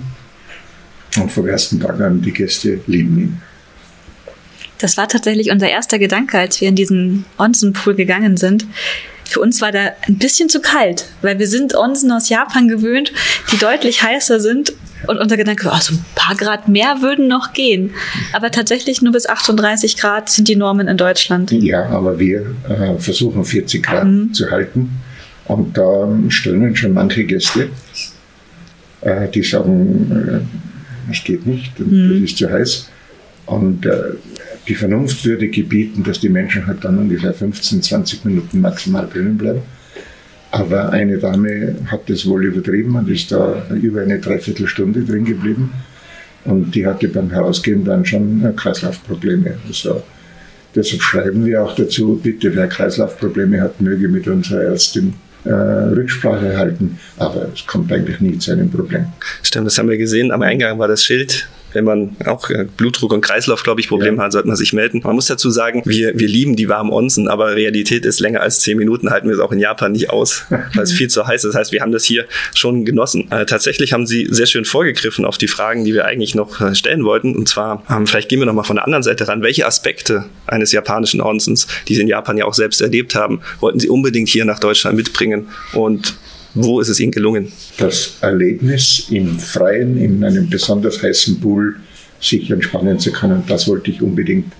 S3: Und vom ersten Tag an die Gäste lieben ihn.
S1: Das war tatsächlich unser erster Gedanke, als wir in diesen Onsenpool gegangen sind. Für uns war da ein bisschen zu kalt, weil wir sind Onsen aus Japan gewöhnt, die deutlich heißer sind. Und unser Gedanke war, oh, so ein paar Grad mehr würden noch gehen. Aber tatsächlich nur bis 38 Grad sind die Normen in Deutschland.
S3: Ja, aber wir äh, versuchen 40 Grad mhm. zu halten. Und da stöhnen schon manche Gäste, äh, die sagen, äh, es geht nicht, mhm. das ist zu heiß. Und äh, die Vernunft würde gebieten, dass die Menschen halt dann ungefähr 15, 20 Minuten maximal drinnen bleiben. Aber eine Dame hat das wohl übertrieben und ist da über eine Dreiviertelstunde drin geblieben. Und die hatte beim Herausgehen dann schon Kreislaufprobleme. Also Deshalb schreiben wir auch dazu, bitte, wer Kreislaufprobleme hat, möge mit unserer Ärztin äh, Rücksprache halten. Aber es kommt eigentlich nie zu einem Problem.
S2: Stimmt, das haben wir gesehen. Am Eingang war das Schild wenn man auch äh, Blutdruck und Kreislauf, glaube ich, Probleme ja. hat, sollte man sich melden. Man muss dazu sagen, wir, wir lieben die warmen Onsen, aber Realität ist länger als zehn Minuten, halten wir es auch in Japan nicht aus, weil es viel zu heiß ist. Das heißt, wir haben das hier schon genossen. Äh, tatsächlich haben Sie sehr schön vorgegriffen auf die Fragen, die wir eigentlich noch äh, stellen wollten. Und zwar, ähm, vielleicht gehen wir nochmal von der anderen Seite ran. Welche Aspekte eines japanischen Onsens, die Sie in Japan ja auch selbst erlebt haben, wollten Sie unbedingt hier nach Deutschland mitbringen? Und wo ist es Ihnen gelungen?
S3: Das Erlebnis im Freien, in einem besonders heißen Pool, sich entspannen zu können, das wollte ich unbedingt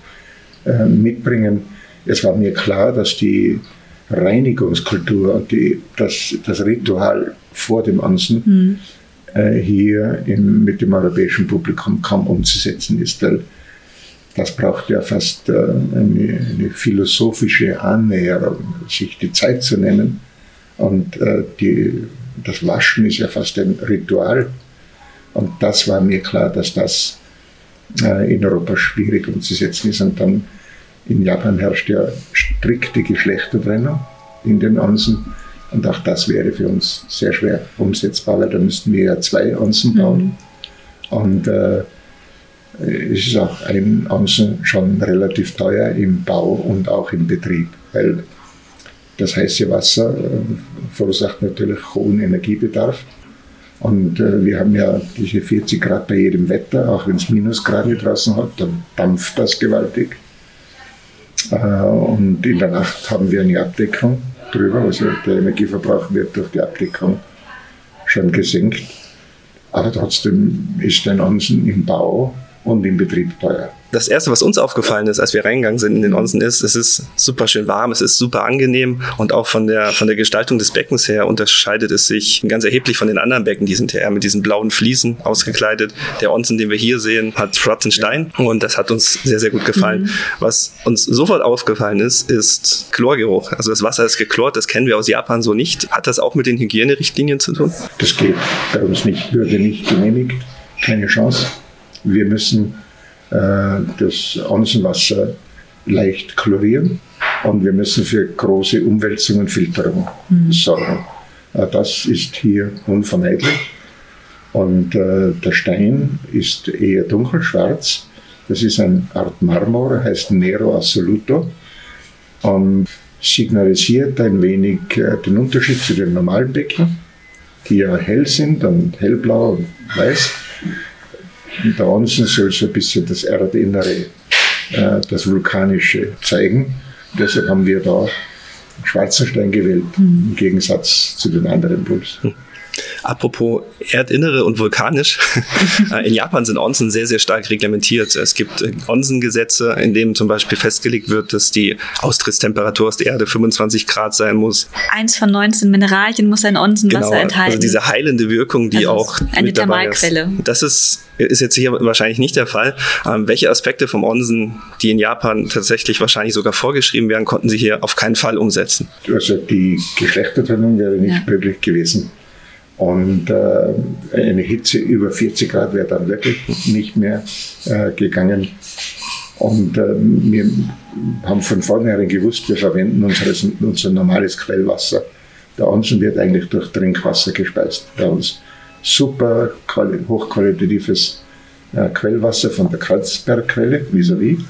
S3: äh, mitbringen. Es war mir klar, dass die Reinigungskultur und die, das, das Ritual vor dem Ansen mhm. äh, hier im, mit dem europäischen Publikum kaum umzusetzen ist, weil das braucht ja fast äh, eine, eine, philosophische Annäherung, sich die Zeit zu nehmen und äh, die, das Waschen ist ja fast ein Ritual. Und das war mir klar, dass das äh, in Europa schwierig umzusetzen ist. Und dann in Japan herrscht ja strikte Geschlechtertrennung in den Onsen. Und auch das wäre für uns sehr schwer umsetzbar, weil da müssten wir ja zwei Onsen bauen. Mhm. Und äh, es ist auch ein Onsen schon relativ teuer im Bau und auch im Betrieb, weil das heiße Wasser äh, verursacht natürlich hohen Energiebedarf. Und äh, wir haben ja diese 40 Grad bei jedem Wetter, auch wenn es Minusgrade draußen hat, dann dampft das gewaltig. Äh, und in der Nacht haben wir eine Abdeckung drüber, also der Energieverbrauch wird durch die Abdeckung schon gesenkt. Aber trotzdem ist ein Onsen im Bau und im Betrieb teuer
S2: das erste, was uns aufgefallen ist, als wir reingegangen sind in den Onsen, ist, es ist super schön warm, es ist super angenehm und auch von der, von der Gestaltung des Beckens her unterscheidet es sich ganz erheblich von den anderen Becken. Die sind ja eher mit diesen blauen Fliesen ausgekleidet. Der Onsen, den wir hier sehen, hat schwarzen Stein und das hat uns sehr, sehr gut gefallen. Mhm. Was uns sofort aufgefallen ist, ist Chlorgeruch. Also das Wasser ist geklort, das kennen wir aus Japan so nicht. Hat das auch mit den Hygienerichtlinien zu tun?
S3: Das geht bei uns nicht, würde nicht genehmigt, keine Chance. Wir müssen das Onsenwasser leicht chlorieren und wir müssen für große Umwälzung und Filterung mhm. sorgen. Äh, das ist hier unvermeidlich. Und äh, der Stein ist eher dunkelschwarz. Das ist eine Art Marmor, heißt Nero Assoluto und signalisiert ein wenig den Unterschied zu den normalen Becken, die ja hell sind und hellblau und weiß. Und der soll so ein bisschen das Erdinnere, äh, das Vulkanische zeigen. Deshalb haben wir da schwarzen Stein gewählt, im Gegensatz zu den anderen Pools.
S2: Apropos Erdinnere und vulkanisch. Äh, in Japan sind Onsen sehr, sehr stark reglementiert. Es gibt äh, Onsengesetze, in denen zum Beispiel festgelegt wird, dass die Austrittstemperatur aus der Erde 25 Grad sein muss.
S1: Eins von 19 Mineralien muss ein Onsenwasser genau, enthalten.
S2: Also diese heilende Wirkung, die also auch
S1: eine Thermalquelle.
S2: Das ist, ist jetzt hier wahrscheinlich nicht der Fall. Ähm, welche Aspekte vom Onsen, die in Japan tatsächlich wahrscheinlich sogar vorgeschrieben werden, konnten Sie hier auf keinen Fall umsetzen?
S3: Also die Geschlechtertrennung wäre nicht ja. möglich gewesen. Und äh, eine Hitze über 40 Grad wäre dann wirklich nicht mehr äh, gegangen. Und äh, wir haben von vornherein gewusst, wir verwenden unseres, unser normales Quellwasser. Der Onsen wird eigentlich durch Trinkwasser gespeist. Bei uns super hochqualitatives äh, Quellwasser von der Kreuzbergquelle vis-à-vis. -vis.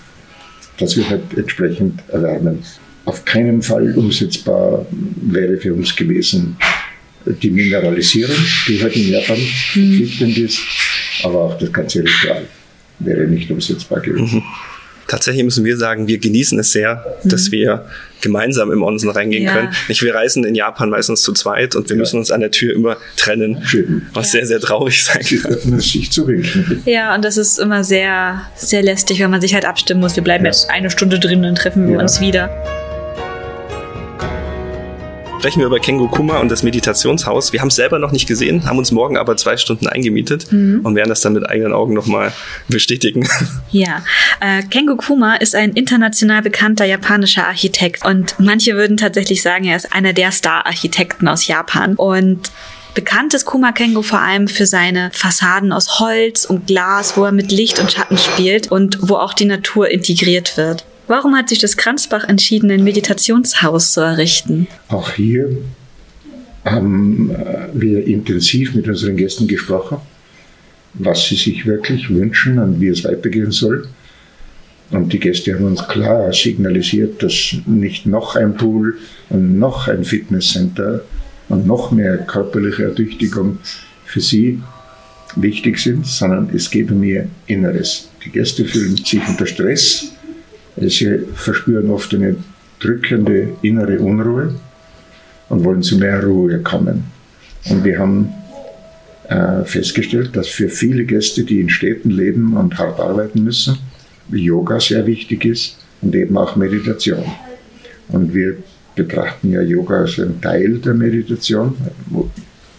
S3: Das wird halt entsprechend erwärmen. Auf keinen Fall umsetzbar wäre für uns gewesen, die Mineralisierung, die halt in Japan verpflichtend ist, aber auch das ganze Ritual wäre nicht umsetzbar gewesen. Mhm.
S2: Tatsächlich müssen wir sagen, wir genießen es sehr, mhm. dass wir gemeinsam im Onsen reingehen ja. können. Nicht, wir reisen in Japan meistens zu zweit und wir ja. müssen uns an der Tür immer trennen, Schön. was ja. sehr, sehr traurig sein kann.
S3: sich zu.
S1: Ja, und das ist immer sehr, sehr lästig, wenn man sich halt abstimmen muss. Wir bleiben jetzt eine Stunde drin und treffen wir uns wieder
S2: sprechen wir über Kengo Kuma und das Meditationshaus. Wir haben es selber noch nicht gesehen, haben uns morgen aber zwei Stunden eingemietet mhm. und werden das dann mit eigenen Augen nochmal bestätigen.
S1: Ja, äh, Kengo Kuma ist ein international bekannter japanischer Architekt und manche würden tatsächlich sagen, er ist einer der Star-Architekten aus Japan und Bekannt ist Kuma Kengo vor allem für seine Fassaden aus Holz und Glas, wo er mit Licht und Schatten spielt und wo auch die Natur integriert wird. Warum hat sich das Kranzbach entschieden, ein Meditationshaus zu errichten?
S3: Auch hier haben äh, wir intensiv mit unseren Gästen gesprochen, was sie sich wirklich wünschen und wie es weitergehen soll. Und die Gäste haben uns klar signalisiert, dass nicht noch ein Pool und noch ein Fitnesscenter und noch mehr körperliche Ertüchtigung für sie wichtig sind, sondern es geht um ihr Inneres. Die Gäste fühlen sich unter Stress, sie verspüren oft eine drückende innere Unruhe und wollen zu mehr Ruhe kommen. Und wir haben äh, festgestellt, dass für viele Gäste, die in Städten leben und hart arbeiten müssen, Yoga sehr wichtig ist und eben auch Meditation. Und wir betrachten ja Yoga als einen Teil der Meditation.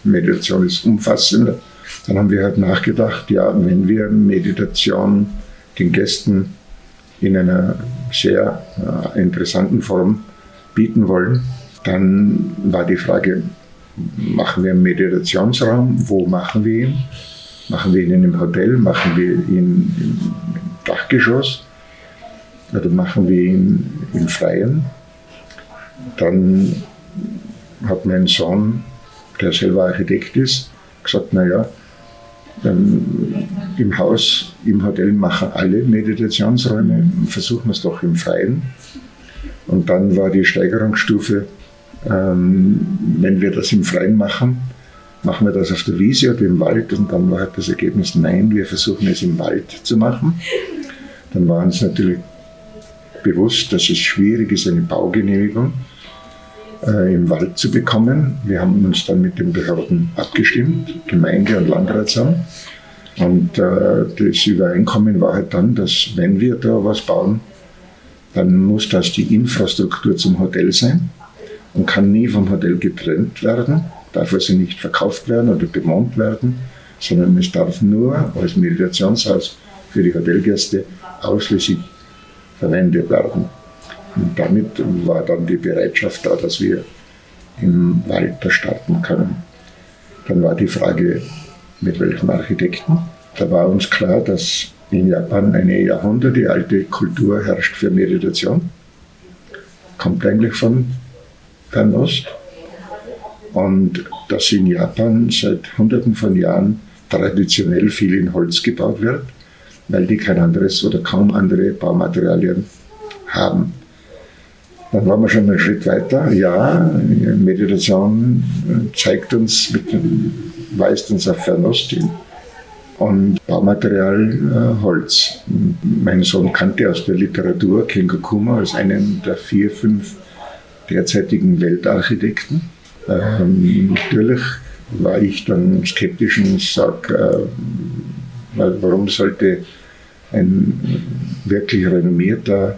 S3: Meditation ist umfassender. Dann haben wir halt nachgedacht, ja, wenn wir Meditation den Gästen in einer sehr äh, interessanten Form bieten wollen, dann war die Frage, machen wir einen Meditationsraum? Wo machen wir ihn? Machen wir ihn in einem Hotel? Machen wir ihn im Dachgeschoss? Oder machen wir ihn im Freien? Dann hat mein Sohn, der selber Architekt ist, gesagt, naja, im Haus, im Hotel machen alle Meditationsräume, versuchen wir es doch im Freien. Und dann war die Steigerungsstufe, ähm, wenn wir das im Freien machen, machen wir das auf der Wiese oder im Wald. Und dann war halt das Ergebnis, nein, wir versuchen es im Wald zu machen. Dann war uns natürlich bewusst, dass es schwierig ist, eine Baugenehmigung äh, im Wald zu bekommen. Wir haben uns dann mit den Behörden abgestimmt, Gemeinde und Landratsamt. Und äh, das Übereinkommen war halt dann, dass wenn wir da was bauen, dann muss das die Infrastruktur zum Hotel sein und kann nie vom Hotel getrennt werden, darf also nicht verkauft werden oder bewohnt werden, sondern es darf nur als Meditationshaus für die Hotelgäste ausschließlich verwendet werden. Und damit war dann die Bereitschaft da, dass wir im Wald da starten können. Dann war die Frage, mit welchem Architekten. Da war uns klar, dass in Japan eine jahrhundertealte Kultur herrscht für Meditation. Kommt eigentlich von Fernost. Und dass in Japan seit Hunderten von Jahren traditionell viel in Holz gebaut wird, weil die kein anderes oder kaum andere Baumaterialien haben. Dann waren wir schon einen Schritt weiter. Ja, Meditation zeigt uns, mit, weist uns auf Fernost hin. Und Baumaterial äh, Holz. Mein Sohn kannte aus der Literatur Kuma als einen der vier, fünf derzeitigen Weltarchitekten. Ähm, natürlich war ich dann skeptisch und sage, äh, warum sollte ein wirklich renommierter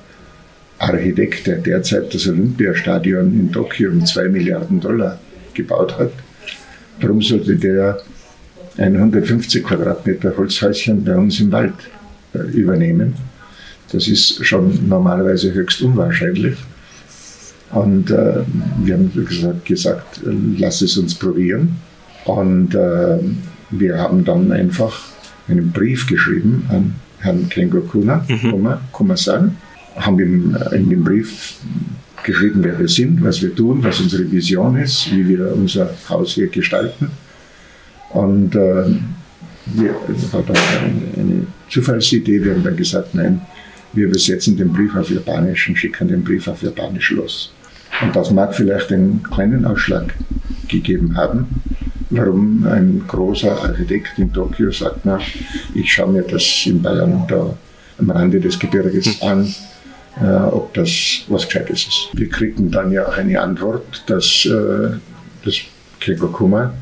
S3: Architekt, der derzeit das Olympiastadion in Tokio um 2 Milliarden Dollar gebaut hat, warum sollte der ein 150 Quadratmeter Holzhäuschen bei uns im Wald äh, übernehmen? Das ist schon normalerweise höchst unwahrscheinlich. Und äh, wir haben gesagt, gesagt, lass es uns probieren. Und äh, wir haben dann einfach einen Brief geschrieben an Herrn Kengo Kuna, mhm. Kumasan, haben ihm äh, in dem Brief geschrieben, wer wir sind, was wir tun, was unsere Vision ist, wie wir unser Haus hier gestalten. Und äh, wir, das war eine, Zufallsidee, wir haben dann gesagt, nein, wir übersetzen den Brief auf Japanisch und schicken den Brief auf Japanisch los. Und das mag vielleicht einen kleinen Ausschlag gegeben haben, warum ein großer Architekt in Tokio sagt, na, ich schaue mir das in Bayern da am Rande des Gebirges an, äh, ob das was Gescheites ist. Wir kriegen dann ja auch eine Antwort, dass äh, das Kekokuma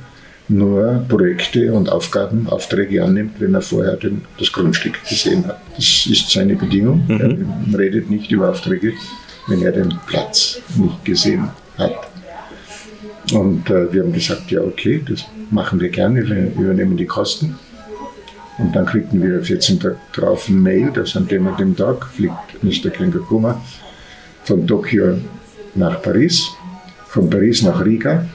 S3: nur Projekte und Aufgaben, Aufträge annimmt, wenn er vorher den, das Grundstück gesehen hat. Das ist seine Bedingung. Mhm. Er redet nicht über Aufträge, wenn er den Platz nicht gesehen hat. Und äh, wir haben gesagt, ja okay, das machen wir gerne, wir übernehmen die Kosten. Und dann kriegten wir 14 Tage drauf ein Mail, dass an dem und dem Tag fliegt Mr. Kengakuma von Tokio nach Paris, von Paris nach Riga.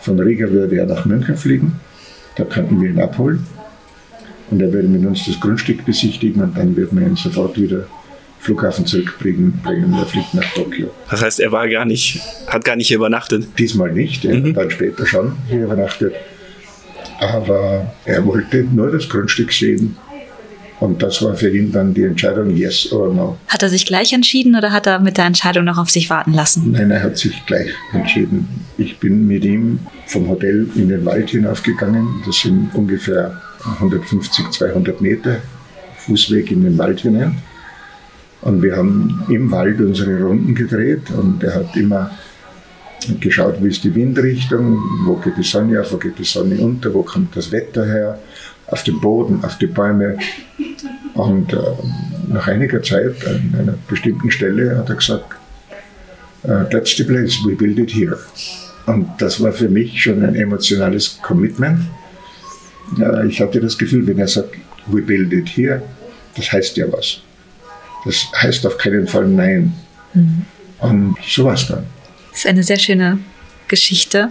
S3: Von Riga würde er nach München fliegen, da könnten wir ihn abholen. Und er würde mit uns das Grundstück besichtigen und dann würden wir ihn sofort wieder Flughafen zurückbringen, bringen, er fliegt nach Tokio.
S2: Das heißt, er war gar nicht, hat gar nicht hier übernachtet.
S3: Diesmal nicht, er mhm. hat dann später schon hier übernachtet. Aber er wollte nur das Grundstück sehen. Und das war für ihn dann die Entscheidung, yes or no.
S1: Hat er sich gleich entschieden oder hat er mit der Entscheidung noch auf sich warten lassen?
S3: Nein, er hat sich gleich entschieden. Ich bin mit ihm vom Hotel in den Wald hinaufgegangen. Das sind ungefähr 150, 200 Meter Fußweg in den Wald hinein. Und wir haben im Wald unsere Runden gedreht und er hat immer geschaut, wie ist die Windrichtung, wo geht die Sonne auf, wo geht die Sonne unter, wo kommt das Wetter her, auf den Boden, auf die Bäume. Und äh, nach einiger Zeit, an einer bestimmten Stelle, hat er gesagt, uh, that's the place, we build it here. Und das war für mich schon ein emotionales Commitment. Uh, ich hatte das Gefühl, wenn er sagt, we build it here, das heißt ja was. Das heißt auf keinen Fall Nein. Mhm. Und so war es dann.
S1: Das ist eine sehr schöne Geschichte.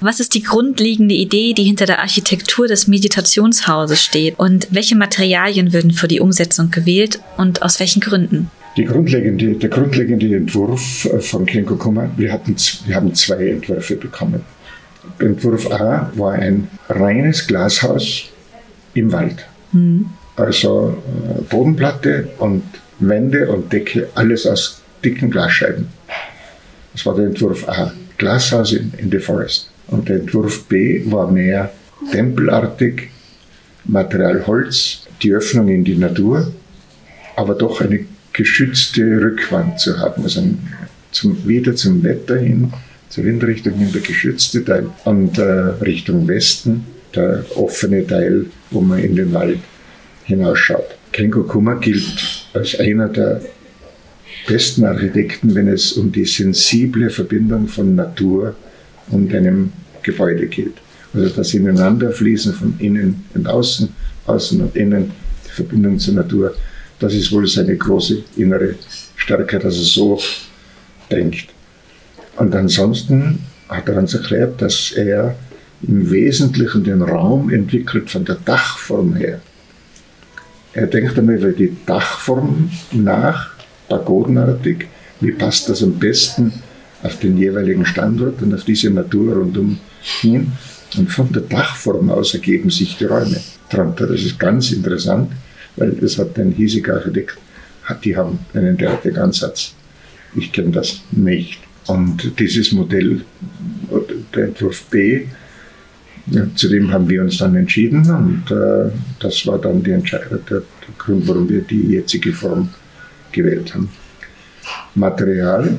S1: Was ist die grundlegende Idee, die hinter der Architektur des Meditationshauses steht? Und welche Materialien würden für die Umsetzung gewählt und aus welchen Gründen?
S3: Grundlegende, der grundlegende Entwurf äh, von Kenko Kuma, wir, hatten, wir haben zwei Entwürfe bekommen. Entwurf A war ein reines Glashaus im Wald. Mhm. Also äh, Bodenplatte und Wände und Decke, alles aus dicken Glasscheiben. Das war der Entwurf A. Glashaus in, in the Forest. Und der Entwurf B war mehr tempelartig, Material Holz, die Öffnung in die Natur, aber doch eine geschützte Rückwand zu haben. Also zum, wieder zum Wetter hin, zur Windrichtung hin der geschützte Teil und äh, Richtung Westen der offene Teil, wo man in den Wald hinausschaut. Kenko Kuma gilt als einer der besten Architekten, wenn es um die sensible Verbindung von Natur und einem Gebäude geht. Also das Ineinanderfließen von innen und außen, außen und innen, die Verbindung zur Natur, das ist wohl seine große innere Stärke, dass er so denkt. Und ansonsten hat er uns erklärt, dass er im Wesentlichen den Raum entwickelt von der Dachform her. Er denkt einmal über die Dachform nach, pagodenartig. Wie passt das am besten auf den jeweiligen Standort und auf diese Natur rundum hin? Und von der Dachform aus ergeben sich die Räume. Das ist ganz interessant, weil das hat ein hiesiger Architekt, die haben einen derartigen Ansatz. Ich kenne das nicht. Und dieses Modell, der Entwurf B, zu dem haben wir uns dann entschieden und äh, das war dann die der, Grund, warum wir die jetzige Form gewählt haben. Material.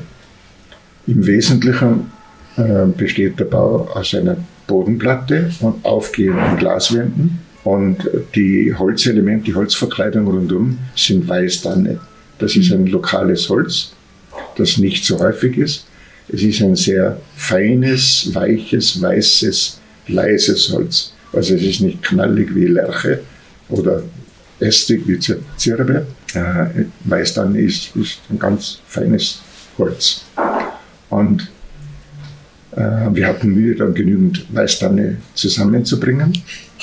S3: Im Wesentlichen äh, besteht der Bau aus einer Bodenplatte und aufgehenden Glaswänden und die Holzelemente, die Holzverkleidung rundum sind Weißtanne. Das ist ein lokales Holz, das nicht so häufig ist. Es ist ein sehr feines, weiches, weißes leises Holz. Also es ist nicht knallig wie Lerche oder ästig wie Zirbe. Äh, Weißtanne ist, ist ein ganz feines Holz. Und äh, wir hatten Mühe, dann genügend Weißtanne zusammenzubringen,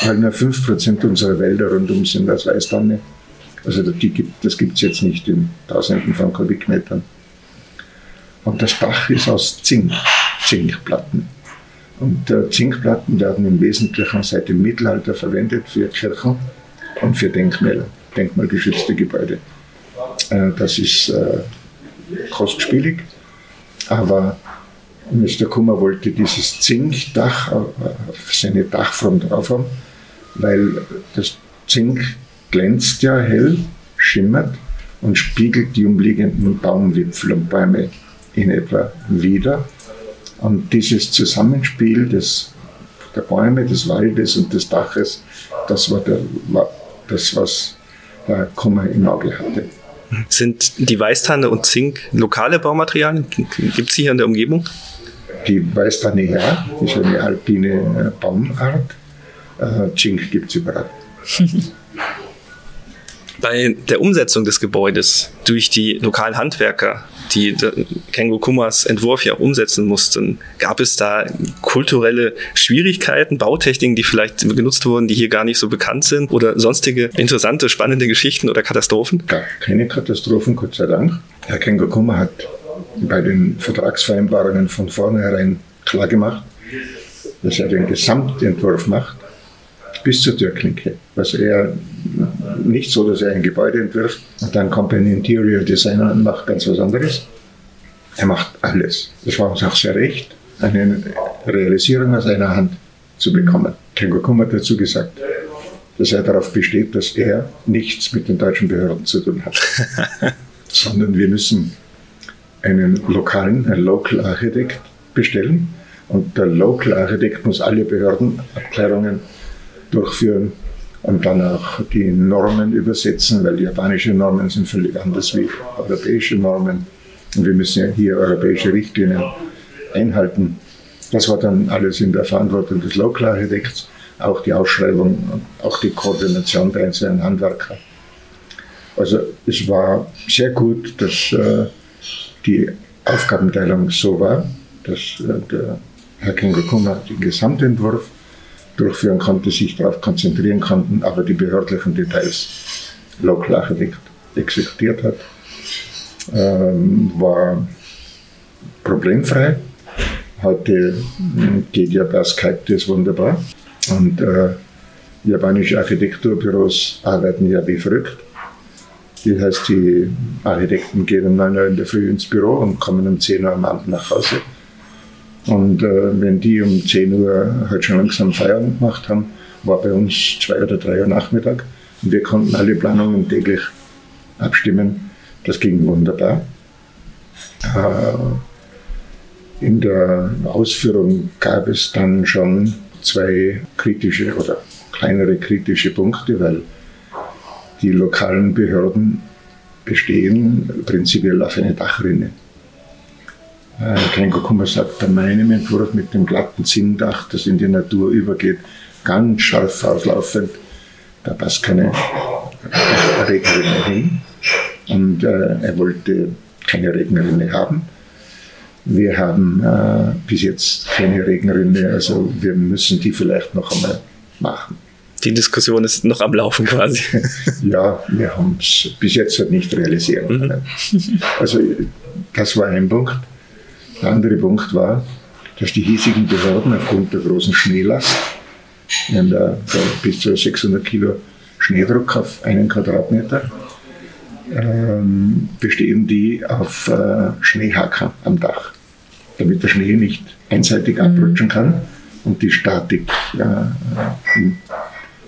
S3: weil nur 5% unserer Wälder rundum sind aus Weißtanne. Also gibt, das gibt es jetzt nicht in Tausenden von Kubikmetern. Und das Dach ist aus Zink, Zinkplatten. Und äh, Zinkplatten werden im Wesentlichen seit dem Mittelalter verwendet für Kirchen und für Denkmäler, denkmalgeschützte Gebäude. Äh, das ist äh, kostspielig, aber Mr. Kummer wollte dieses Zinkdach auf seine Dachform drauf haben, weil das Zink glänzt ja hell, schimmert und spiegelt die umliegenden Baumwipfel und Bäume in etwa wieder. Und dieses Zusammenspiel des, der Bäume, des Waldes und des Daches, das war, der, war das, was der Kummer im Auge hatte.
S2: Sind die Weißtanne und Zink lokale Baumaterialien? Gibt es hier in der Umgebung?
S3: Die Weißtanne ja, ist eine alpine äh, Baumart. Äh, Zink gibt es überall.
S2: Bei der Umsetzung des Gebäudes durch die lokalen Handwerker, die Kengo Kumas Entwurf ja umsetzen mussten, gab es da kulturelle Schwierigkeiten, Bautechniken, die vielleicht genutzt wurden, die hier gar nicht so bekannt sind oder sonstige interessante, spannende Geschichten oder Katastrophen?
S3: Gar keine Katastrophen, Gott sei Dank. Herr Kengo Kuma hat bei den Vertragsvereinbarungen von vornherein klargemacht, dass er den Gesamtentwurf macht bis zur Türklinke. Also er nicht so, dass er ein Gebäude entwirft und dann kommt ein Interior Designer und macht ganz was anderes. Er macht alles. Das war uns auch sehr recht, eine Realisierung aus einer Hand zu bekommen. Kengo Kum hat dazu gesagt, dass er darauf besteht, dass er nichts mit den deutschen Behörden zu tun hat, sondern wir müssen einen lokalen, einen Local Architect bestellen und der Local Architect muss alle Behördenabklärungen durchführen und dann auch die Normen übersetzen, weil japanische Normen sind völlig anders wie europäische Normen. Und wir müssen ja hier europäische Richtlinien einhalten. Das war dann alles in der Verantwortung des Local Architects, auch die Ausschreibung, auch die Koordination der einzelnen Handwerker. Also es war sehr gut, dass äh, die Aufgabenteilung so war, dass äh, der Herr Kengokuma den Gesamtentwurf durchführen konnte, sich darauf konzentrieren konnten, aber die behördlichen Details Local Architect exekutiert hat, ähm, war problemfrei. Heute hm, geht ja per Skype das wunderbar. Und äh, japanische Architekturbüros arbeiten ja wie verrückt. Das heißt, die Architekten gehen um 9 Uhr in der Früh ins Büro und kommen um 10 Uhr am Abend nach Hause. Und äh, wenn die um 10 Uhr halt schon langsam Feierabend gemacht haben, war bei uns 2 oder 3 Uhr Nachmittag. Und wir konnten alle Planungen täglich abstimmen. Das ging wunderbar. Äh, in der Ausführung gab es dann schon zwei kritische oder kleinere kritische Punkte, weil die lokalen Behörden bestehen prinzipiell auf eine Dachrinne. Äh, kein Kokuma sagt bei meinem Entwurf mit dem glatten Zinndach, das in die Natur übergeht, ganz scharf auslaufend, da passt keine Regenrinne hin. Und äh, er wollte keine Regenrinne haben. Wir haben äh, bis jetzt keine Regenrinne, also wir müssen die vielleicht noch einmal machen.
S2: Die Diskussion ist noch am Laufen quasi.
S3: ja, wir haben es bis jetzt halt nicht realisieren können. Mhm. Also das war ein Punkt. Der andere Punkt war, dass die hiesigen Behörden aufgrund der großen Schneelast, wir haben da, bis zu 600 Kilo Schneedruck auf einen Quadratmeter, ähm, bestehen die auf äh, Schneehacker am Dach, damit der Schnee nicht einseitig mhm. abrutschen kann und die Statik äh, in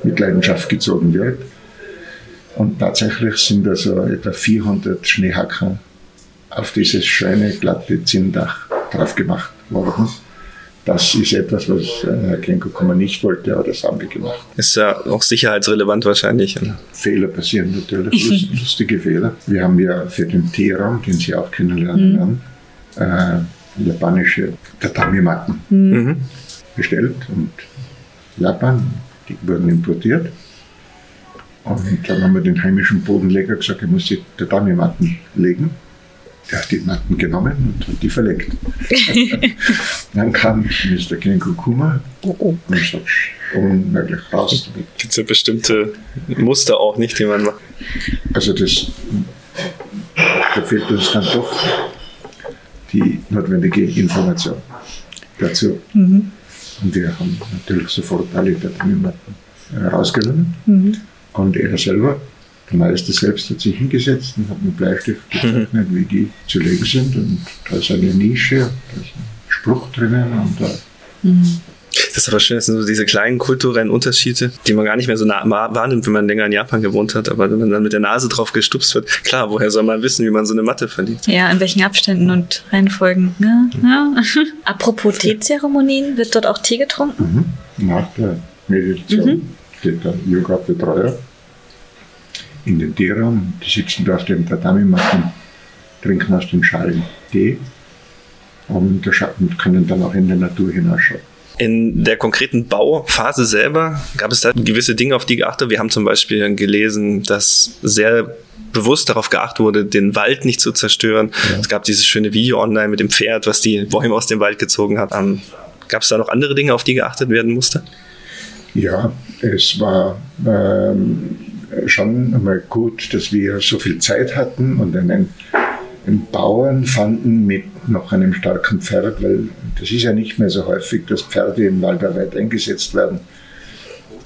S3: Mitleidenschaft gezogen wird. Und tatsächlich sind also etwa 400 Schneehacker auf dieses schöne, glatte Zinndach drauf gemacht worden. Das ist etwas, was äh, Herr Kenkokoma nicht wollte, aber das haben wir gemacht.
S2: Ist ja auch sicherheitsrelevant wahrscheinlich.
S3: Fehler passieren natürlich, lustige Fehler. Wir haben ja für den T-Raum, den Sie auch kennenlernen mhm. werden, äh, japanische Tatami-Matten mhm. bestellt und Japan, die wurden importiert. Und dann haben wir den heimischen Bodenleger gesagt, er muss die Tatami-Matten legen. Er hat die Matten genommen und hat die verlegt. dann kam Mr. Kenko Kuma oh, oh. und sagt, unmöglich raus.
S2: Gibt es ja bestimmte Muster auch nicht, die man macht?
S3: Also das, da fehlt uns dann doch die notwendige Information dazu. Mhm. Und wir haben natürlich sofort alle Datenmatten rausgenommen. Mhm. Und er selber der Meister selbst hat sich hingesetzt und hat mit Bleistift gezeichnet, wie die zu legen sind. Und da ist eine Nische, da ist ein Spruch drinnen und da.
S2: Mhm. Das ist aber schön, das sind so diese kleinen kulturellen Unterschiede, die man gar nicht mehr so nah wahrnimmt, wenn man länger in Japan gewohnt hat. Aber wenn man dann mit der Nase drauf gestupst wird, klar, woher soll man wissen, wie man so eine Matte verdient?
S1: Ja, in welchen Abständen und Reihenfolgen. Ja, mhm. ja. Apropos Teezeremonien, wird dort auch Tee getrunken?
S3: Mhm. Nach der Meditation mhm. steht der Yoga-Betreuer in den Teeraum. Die sitzen da auf den Tatami-Matten, trinken aus den Schalen Tee und können dann auch in der Natur hinausschauen.
S2: In der konkreten Bauphase selber gab es da gewisse Dinge, auf die geachtet. Wir haben zum Beispiel gelesen, dass sehr bewusst darauf geachtet wurde, den Wald nicht zu zerstören. Ja. Es gab dieses schöne Video online mit dem Pferd, was die Bäume aus dem Wald gezogen hat. Ähm, gab es da noch andere Dinge, auf die geachtet werden musste?
S3: Ja, es war ähm, schon einmal gut, dass wir so viel Zeit hatten und einen, einen Bauern fanden mit noch einem starken Pferd, weil das ist ja nicht mehr so häufig, dass Pferde im Waldarbeit eingesetzt werden.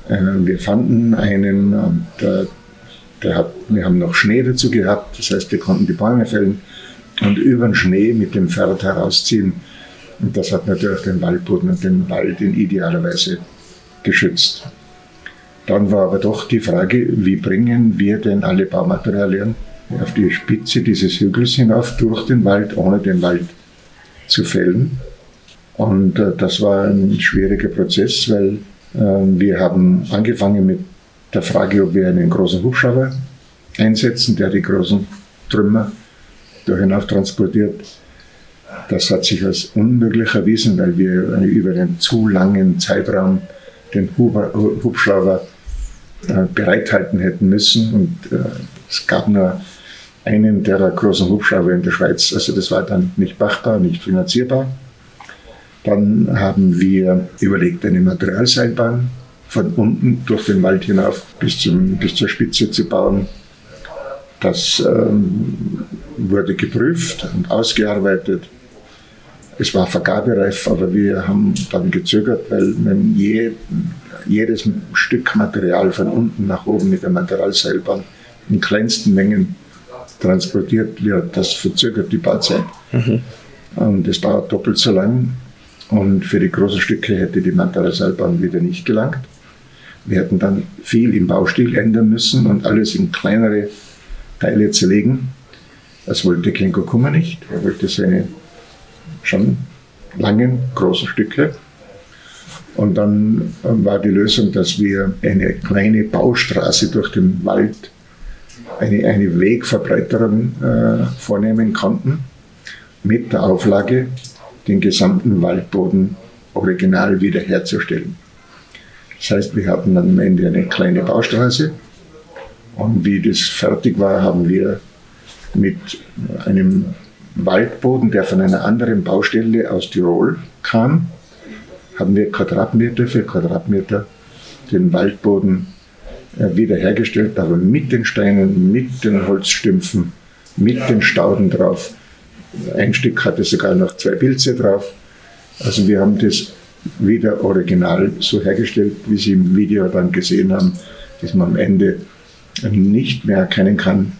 S3: Äh, wir fanden einen und äh, der hat, wir haben noch Schnee dazu gehabt, das heißt, wir konnten die Bäume fällen und über den Schnee mit dem Pferd herausziehen. Und das hat natürlich den Waldboden und den Wald in idealer Weise geschützt. Dann war aber doch die Frage, wie bringen wir denn alle Baumaterialien auf die Spitze dieses Hügels hinauf durch den Wald, ohne den Wald zu fällen. Und äh, das war ein schwieriger Prozess, weil äh, wir haben angefangen mit der Frage, ob wir einen großen Hubschrauber einsetzen, der die großen Trümmer da hinauf transportiert. Das hat sich als unmöglich erwiesen, weil wir über einen zu langen Zeitraum den Hubschrauber bereithalten hätten müssen. Und äh, es gab nur einen der großen Hubschrauber in der Schweiz. Also das war dann nicht machbar, nicht finanzierbar. Dann haben wir überlegt, eine Materialseilbahn von unten durch den Wald hinauf bis, zum, bis zur Spitze zu bauen. Das ähm, wurde geprüft und ausgearbeitet. Es war vergabereif, aber wir haben dann gezögert, weil wenn je, jedes Stück Material von unten nach oben mit der Materialseilbahn in kleinsten Mengen transportiert wird, das verzögert die Bauzeit. Mhm. Und es dauert doppelt so lang. Und für die großen Stücke hätte die Materialseilbahn wieder nicht gelangt. Wir hätten dann viel im Baustil ändern müssen und alles in kleinere Teile zerlegen. Das wollte Kenko Kummer nicht. Er wollte seine schon langen, großen Stücke. Und dann war die Lösung, dass wir eine kleine Baustraße durch den Wald, eine, eine Wegverbreiterung äh, vornehmen konnten, mit der Auflage, den gesamten Waldboden original wiederherzustellen. Das heißt, wir hatten dann am Ende eine kleine Baustraße und wie das fertig war, haben wir mit einem Waldboden, der von einer anderen Baustelle aus Tirol kam, haben wir Quadratmeter für Quadratmeter den Waldboden äh, wiederhergestellt, aber mit den Steinen, mit den Holzstümpfen, mit den Stauden drauf. Ein Stück hatte sogar noch zwei Pilze drauf. Also wir haben das wieder original so hergestellt, wie Sie im Video dann gesehen haben, dass man am Ende nicht mehr erkennen kann,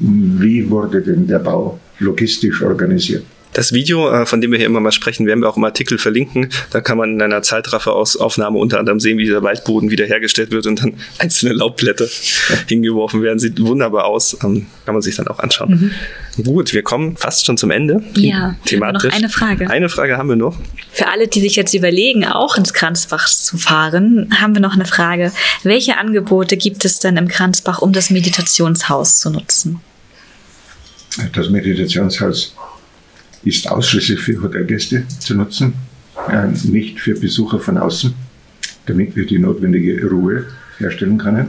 S3: wie wurde denn der Bau logistisch organisiert.
S2: Das Video, äh, von dem wir hier immer mal sprechen, werden wir auch im Artikel verlinken. Da kann man in einer Zeitrafferaufnahme unter anderem sehen, wie dieser Waldboden wiederhergestellt wird und dann einzelne Laubblätter hingeworfen werden. Sieht wunderbar aus. Ähm, kann man sich dann auch anschauen. Mhm. Gut, wir kommen fast schon zum Ende.
S1: Ja, thematisch. noch eine Frage.
S2: Eine Frage haben wir noch.
S1: Für alle, die sich jetzt überlegen, auch ins Kranzbach zu fahren, haben wir noch eine Frage. Welche Angebote gibt es denn im Kranzbach, um das Meditationshaus zu nutzen?
S3: Das Meditationshaus ist ausschließlich für Hotelgäste zu nutzen, äh, nicht für Besucher von außen, damit wir die notwendige Ruhe herstellen können.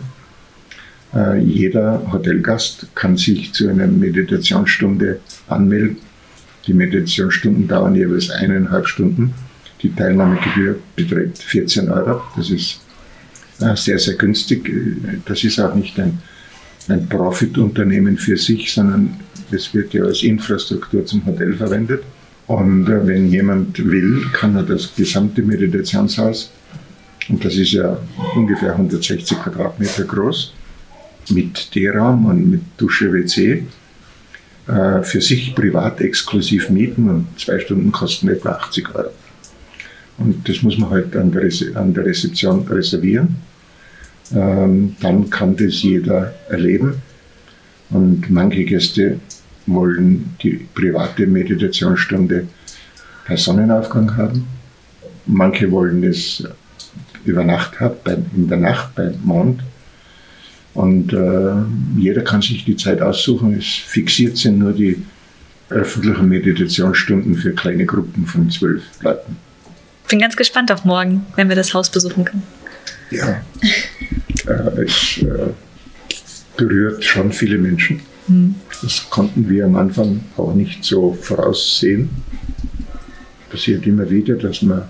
S3: Äh, jeder Hotelgast kann sich zu einer Meditationsstunde anmelden. Die Meditationsstunden dauern jeweils eineinhalb Stunden. Die Teilnahmegebühr beträgt 14 Euro. Das ist äh, sehr, sehr günstig. Das ist auch nicht ein, ein Profitunternehmen für sich, sondern das wird ja als Infrastruktur zum Hotel verwendet. Und äh, wenn jemand will, kann er das gesamte Meditationshaus, und das ist ja ungefähr 160 Quadratmeter groß, mit D-Raum und mit Dusche, WC, äh, für sich privat exklusiv mieten und zwei Stunden kosten etwa 80 Euro. Und das muss man halt an der, an der Rezeption reservieren. Ähm, dann kann das jeder erleben. Und manche Gäste wollen die private Meditationsstunde bei Sonnenaufgang haben. Manche wollen es über Nacht haben, in der Nacht beim Mond. Und äh, jeder kann sich die Zeit aussuchen. Es fixiert sind nur die öffentlichen Meditationsstunden für kleine Gruppen von zwölf Leuten.
S1: bin ganz gespannt auf morgen, wenn wir das Haus besuchen können.
S3: Ja, äh, es äh, berührt schon viele Menschen. Das konnten wir am Anfang auch nicht so voraussehen. Passiert immer wieder, dass man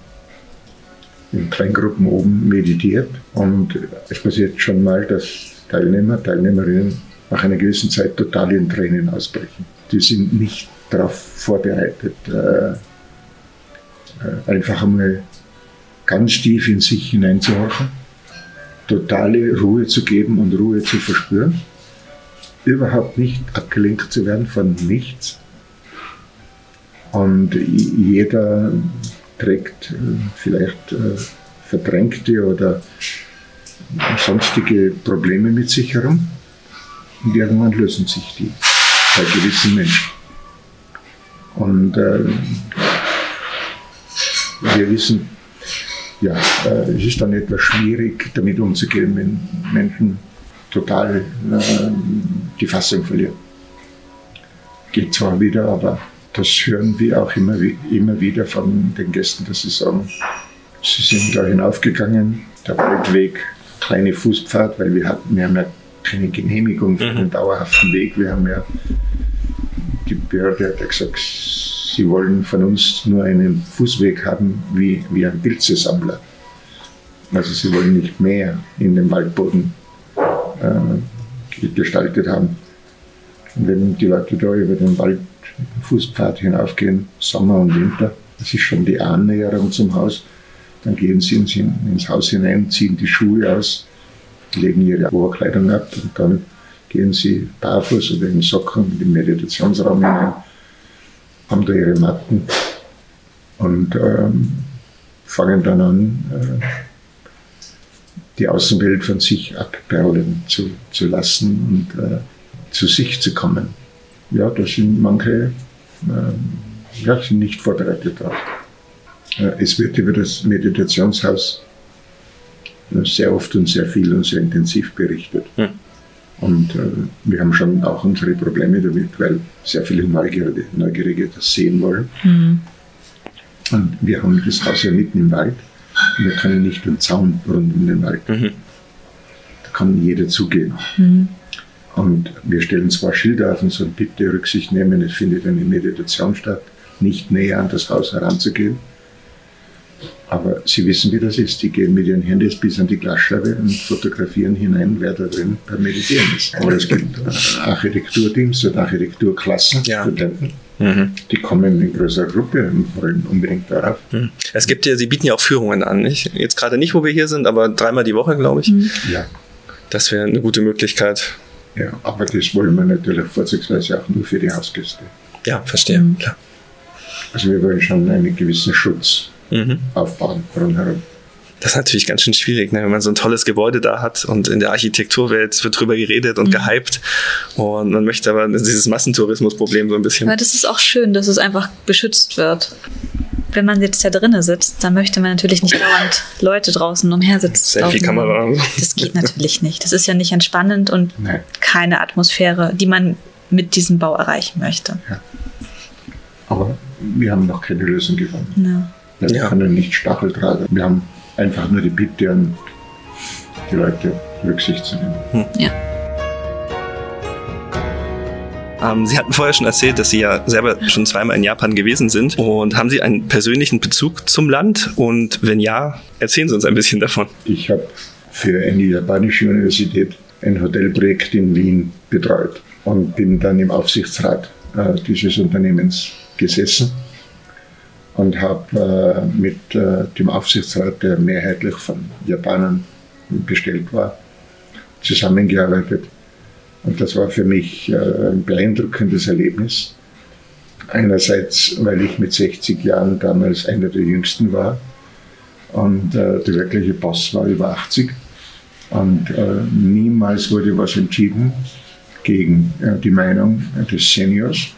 S3: in Kleingruppen oben meditiert und es passiert schon mal, dass Teilnehmer, Teilnehmerinnen nach einer gewissen Zeit total in Tränen ausbrechen. Die sind nicht darauf vorbereitet, äh, äh, einfach einmal ganz tief in sich hineinzuhorchen, totale Ruhe zu geben und Ruhe zu verspüren, überhaupt nicht abgelenkt zu werden von nichts. Und jeder trägt äh, vielleicht äh, verdrängte oder sonstige Probleme mit sich herum. Und irgendwann lösen sich die bei gewissen Menschen. Und äh, wir wissen, ja, äh, es ist dann etwas schwierig, damit umzugehen, wenn Menschen total äh, die Fassung verlieren. Geht zwar wieder, aber das hören wir auch immer, immer wieder von den Gästen, dass sie sagen, sie sind da hinaufgegangen, der Waldweg, kleine Fußpfad, weil wir hatten, wir haben ja keine Genehmigung für einen dauerhaften Weg. Wir haben ja, die Behörde hat ja gesagt, sie wollen von uns nur einen Fußweg haben wie, wie ein Pilzesammler. Also sie wollen nicht mehr in den Waldboden äh, gestaltet haben. Und wenn die Leute da über den Waldfußpfad hinaufgehen, Sommer und Winter, das ist schon die Annäherung zum Haus, dann gehen sie ins, ins Haus hinein, ziehen die Schuhe aus, legen ihre Oberkleidung ab und dann gehen sie barfuß oder in Socken in den Meditationsraum hinein, haben da ihre Matten und ähm, fangen dann an, äh, die Außenwelt von sich abperlen zu, zu lassen und äh, zu sich zu kommen. Ja, da sind manche äh, ja, sind nicht vorbereitet darauf. Äh, es wird über das Meditationshaus äh, sehr oft und sehr viel und sehr intensiv berichtet. Hm. Und äh, wir haben schon auch unsere Probleme damit, weil sehr viele Neugierige, Neugierige das sehen wollen. Mhm. Und wir haben das Haus ja mitten im Wald. Wir können nicht den Zaun rund um den Wald. Mhm. Da kann jeder zugehen. Mhm. Und wir stellen zwar Schilder auf und sagen, bitte Rücksicht nehmen, es findet eine Meditation statt, nicht näher an das Haus heranzugehen. Aber Sie wissen, wie das ist. Die gehen mit ihren Handys bis an die Glasscheibe und fotografieren hinein, wer da drin beim Meditieren ist. Aber es gibt Architekturteams und Architekturklassen, ja. Studenten, mhm. die kommen in größerer Gruppe und wollen unbedingt darauf.
S2: Mhm. Es gibt ja, Sie bieten ja auch Führungen an. Nicht? Jetzt gerade nicht, wo wir hier sind, aber dreimal die Woche, glaube ich. Mhm.
S3: Ja.
S2: Das wäre eine gute Möglichkeit.
S3: Ja, aber das wollen wir natürlich vorzugsweise auch nur für die Hausgäste.
S2: Ja, verstehe. Klar.
S3: Also wir wollen schon einen gewissen Schutz mhm. aufbauen rundherum.
S2: Das ist natürlich ganz schön schwierig, ne? wenn man so ein tolles Gebäude da hat und in der Architekturwelt wird drüber geredet und mhm. gehypt und man möchte aber dieses Massentourismusproblem so ein bisschen.
S1: Aber das ist auch schön, dass es einfach beschützt wird. Wenn man jetzt da drinnen sitzt, dann möchte man natürlich nicht dauernd Leute draußen umhersitzen.
S2: Selfie-Kamera.
S1: Das geht natürlich nicht. Das ist ja nicht entspannend und Nein. keine Atmosphäre, die man mit diesem Bau erreichen möchte. Ja.
S3: Aber wir haben noch keine Lösung gefunden. Ja. Wir ja. können nicht Stachel tragen. Wir haben einfach nur die Bitte an die Leute, Rücksicht zu nehmen. Hm. Ja.
S2: Ähm, Sie hatten vorher schon erzählt, dass Sie ja selber schon zweimal in Japan gewesen sind. Und haben Sie einen persönlichen Bezug zum Land? Und wenn ja, erzählen Sie uns ein bisschen davon.
S3: Ich habe für eine japanische Universität ein Hotelprojekt in Wien betreut und bin dann im Aufsichtsrat äh, dieses Unternehmens gesessen und habe äh, mit äh, dem Aufsichtsrat, der mehrheitlich von Japanern bestellt war, zusammengearbeitet. Und das war für mich äh, ein beeindruckendes Erlebnis. Einerseits, weil ich mit 60 Jahren damals einer der jüngsten war und äh, der wirkliche Boss war über 80. Und äh, niemals wurde was entschieden gegen äh, die Meinung des Seniors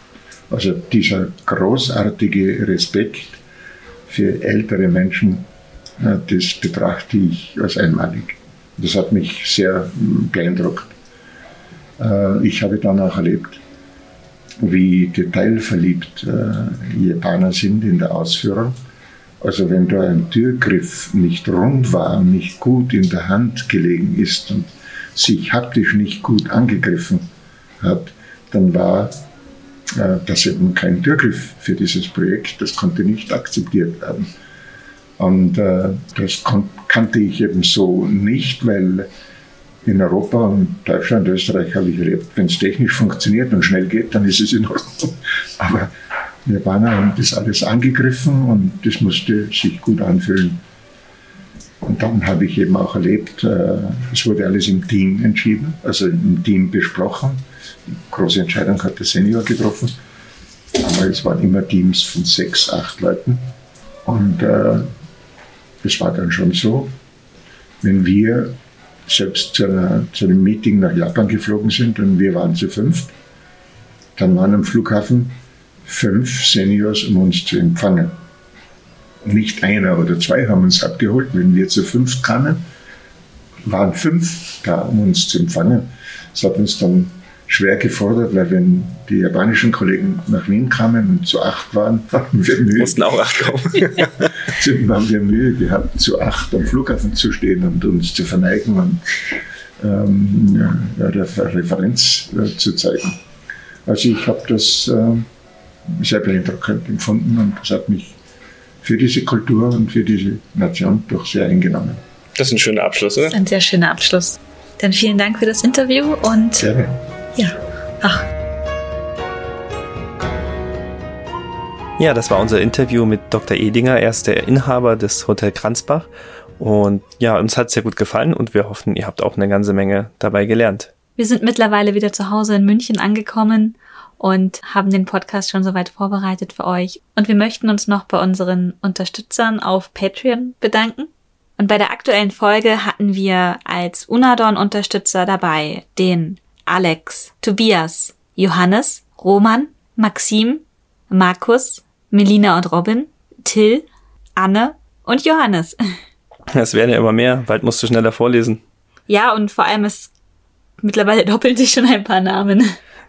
S3: also dieser großartige Respekt für ältere Menschen, äh, das betrachte ich als einmalig. Das hat mich sehr hm, beeindruckt. Äh, ich habe dann auch erlebt, wie detailverliebt äh, Japaner sind in der Ausführung Also wenn da ein Türgriff nicht rund war, nicht gut in der Hand gelegen ist und sich haptisch nicht gut angegriffen hat, dann war äh, das eben kein Türgriff für dieses Projekt. Das konnte nicht akzeptiert werden. Und äh, das kannte ich eben so nicht, weil in Europa und Deutschland, Österreich habe ich erlebt, wenn es technisch funktioniert und schnell geht, dann ist es in Ordnung. Aber Japaner haben das alles angegriffen und das musste sich gut anfühlen. Und dann habe ich eben auch erlebt, äh, es wurde alles im Team entschieden, also im Team besprochen. Große Entscheidung hat der Senior getroffen. Es waren immer Teams von sechs, acht Leuten. Und äh, es war dann schon so, wenn wir selbst zu, einer, zu, einem Meeting nach Japan geflogen sind und wir waren zu fünft, dann waren am Flughafen fünf Seniors, um uns zu empfangen. Nicht einer oder zwei haben uns abgeholt. Wenn wir zu fünft kamen, waren fünf da, um uns zu empfangen. Das hat uns dann schwer gefordert, weil wenn die japanischen Kollegen nach Wien kamen und zu acht waren, hatten wir Mühe.
S2: Mussten auch acht kommen.
S3: Haben wir Mühe gehabt, zu acht am Flughafen zu stehen und uns zu verneigen und ähm, ja, Referenz äh, zu zeigen. Also ich habe das äh, sehr beeindruckend empfunden und das hat mich für diese Kultur und für diese Nation doch sehr eingenommen.
S2: Das ist ein schöner Abschluss, oder?
S1: Das ist ein sehr schöner Abschluss. Dann vielen Dank für das Interview und
S3: Gerne.
S1: Ja, ach,
S2: Ja, das war unser Interview mit Dr. Edinger. Er ist der Inhaber des Hotel Kranzbach. Und ja, uns hat es sehr gut gefallen und wir hoffen, ihr habt auch eine ganze Menge dabei gelernt.
S1: wir sind mittlerweile wieder zu Hause in München angekommen und haben den Podcast schon soweit vorbereitet für euch. Und wir möchten uns noch bei unseren Unterstützern auf Patreon bedanken. Und bei der aktuellen Folge hatten wir als Unadon-Unterstützer dabei den Alex, Tobias, Johannes, Roman, Maxim, Markus, Melina und Robin, Till, Anne und Johannes.
S2: Es werden ja immer mehr. Bald musst du schneller vorlesen.
S1: Ja, und vor allem ist mittlerweile doppeln sich schon ein paar Namen.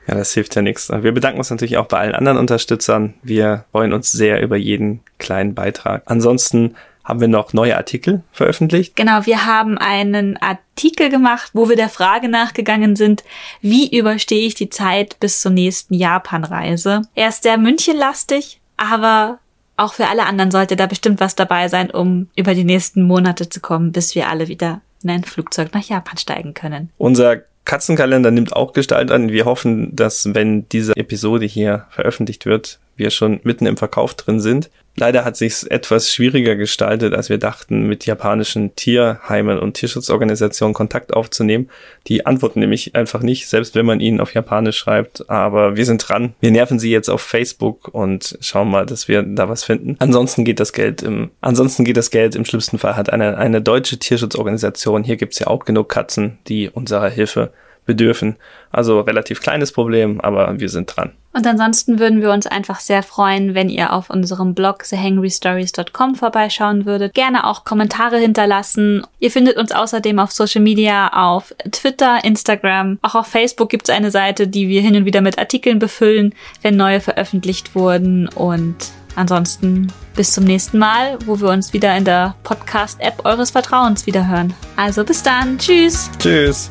S2: Ja, das hilft ja nichts. Wir bedanken uns natürlich auch bei allen anderen Unterstützern. Wir freuen uns sehr über jeden kleinen Beitrag. Ansonsten haben wir noch neue Artikel veröffentlicht.
S1: Genau, wir haben einen Artikel gemacht, wo wir der Frage nachgegangen sind, wie überstehe ich die Zeit bis zur nächsten Japanreise. Er ist sehr münchenlastig, aber auch für alle anderen sollte da bestimmt was dabei sein, um über die nächsten Monate zu kommen, bis wir alle wieder in ein Flugzeug nach Japan steigen können.
S2: Unser Katzenkalender nimmt auch Gestalt an. Wir hoffen, dass wenn diese Episode hier veröffentlicht wird, wir schon mitten im Verkauf drin sind. Leider hat sich etwas schwieriger gestaltet, als wir dachten, mit japanischen Tierheimen und Tierschutzorganisationen Kontakt aufzunehmen. Die antworten nämlich einfach nicht, selbst wenn man ihnen auf Japanisch schreibt. Aber wir sind dran. Wir nerven sie jetzt auf Facebook und schauen mal, dass wir da was finden. Ansonsten geht das Geld im, ansonsten geht das Geld im schlimmsten Fall hat eine, eine deutsche Tierschutzorganisation. Hier gibt's ja auch genug Katzen, die unserer Hilfe bedürfen. Also relativ kleines Problem, aber wir sind dran.
S1: Und ansonsten würden wir uns einfach sehr freuen, wenn ihr auf unserem Blog thehangrystories.com vorbeischauen würdet. Gerne auch Kommentare hinterlassen. Ihr findet uns außerdem auf Social Media auf Twitter, Instagram. Auch auf Facebook gibt es eine Seite, die wir hin und wieder mit Artikeln befüllen, wenn neue veröffentlicht wurden. Und ansonsten bis zum nächsten Mal, wo wir uns wieder in der Podcast-App eures Vertrauens wiederhören. Also bis dann. Tschüss.
S2: Tschüss.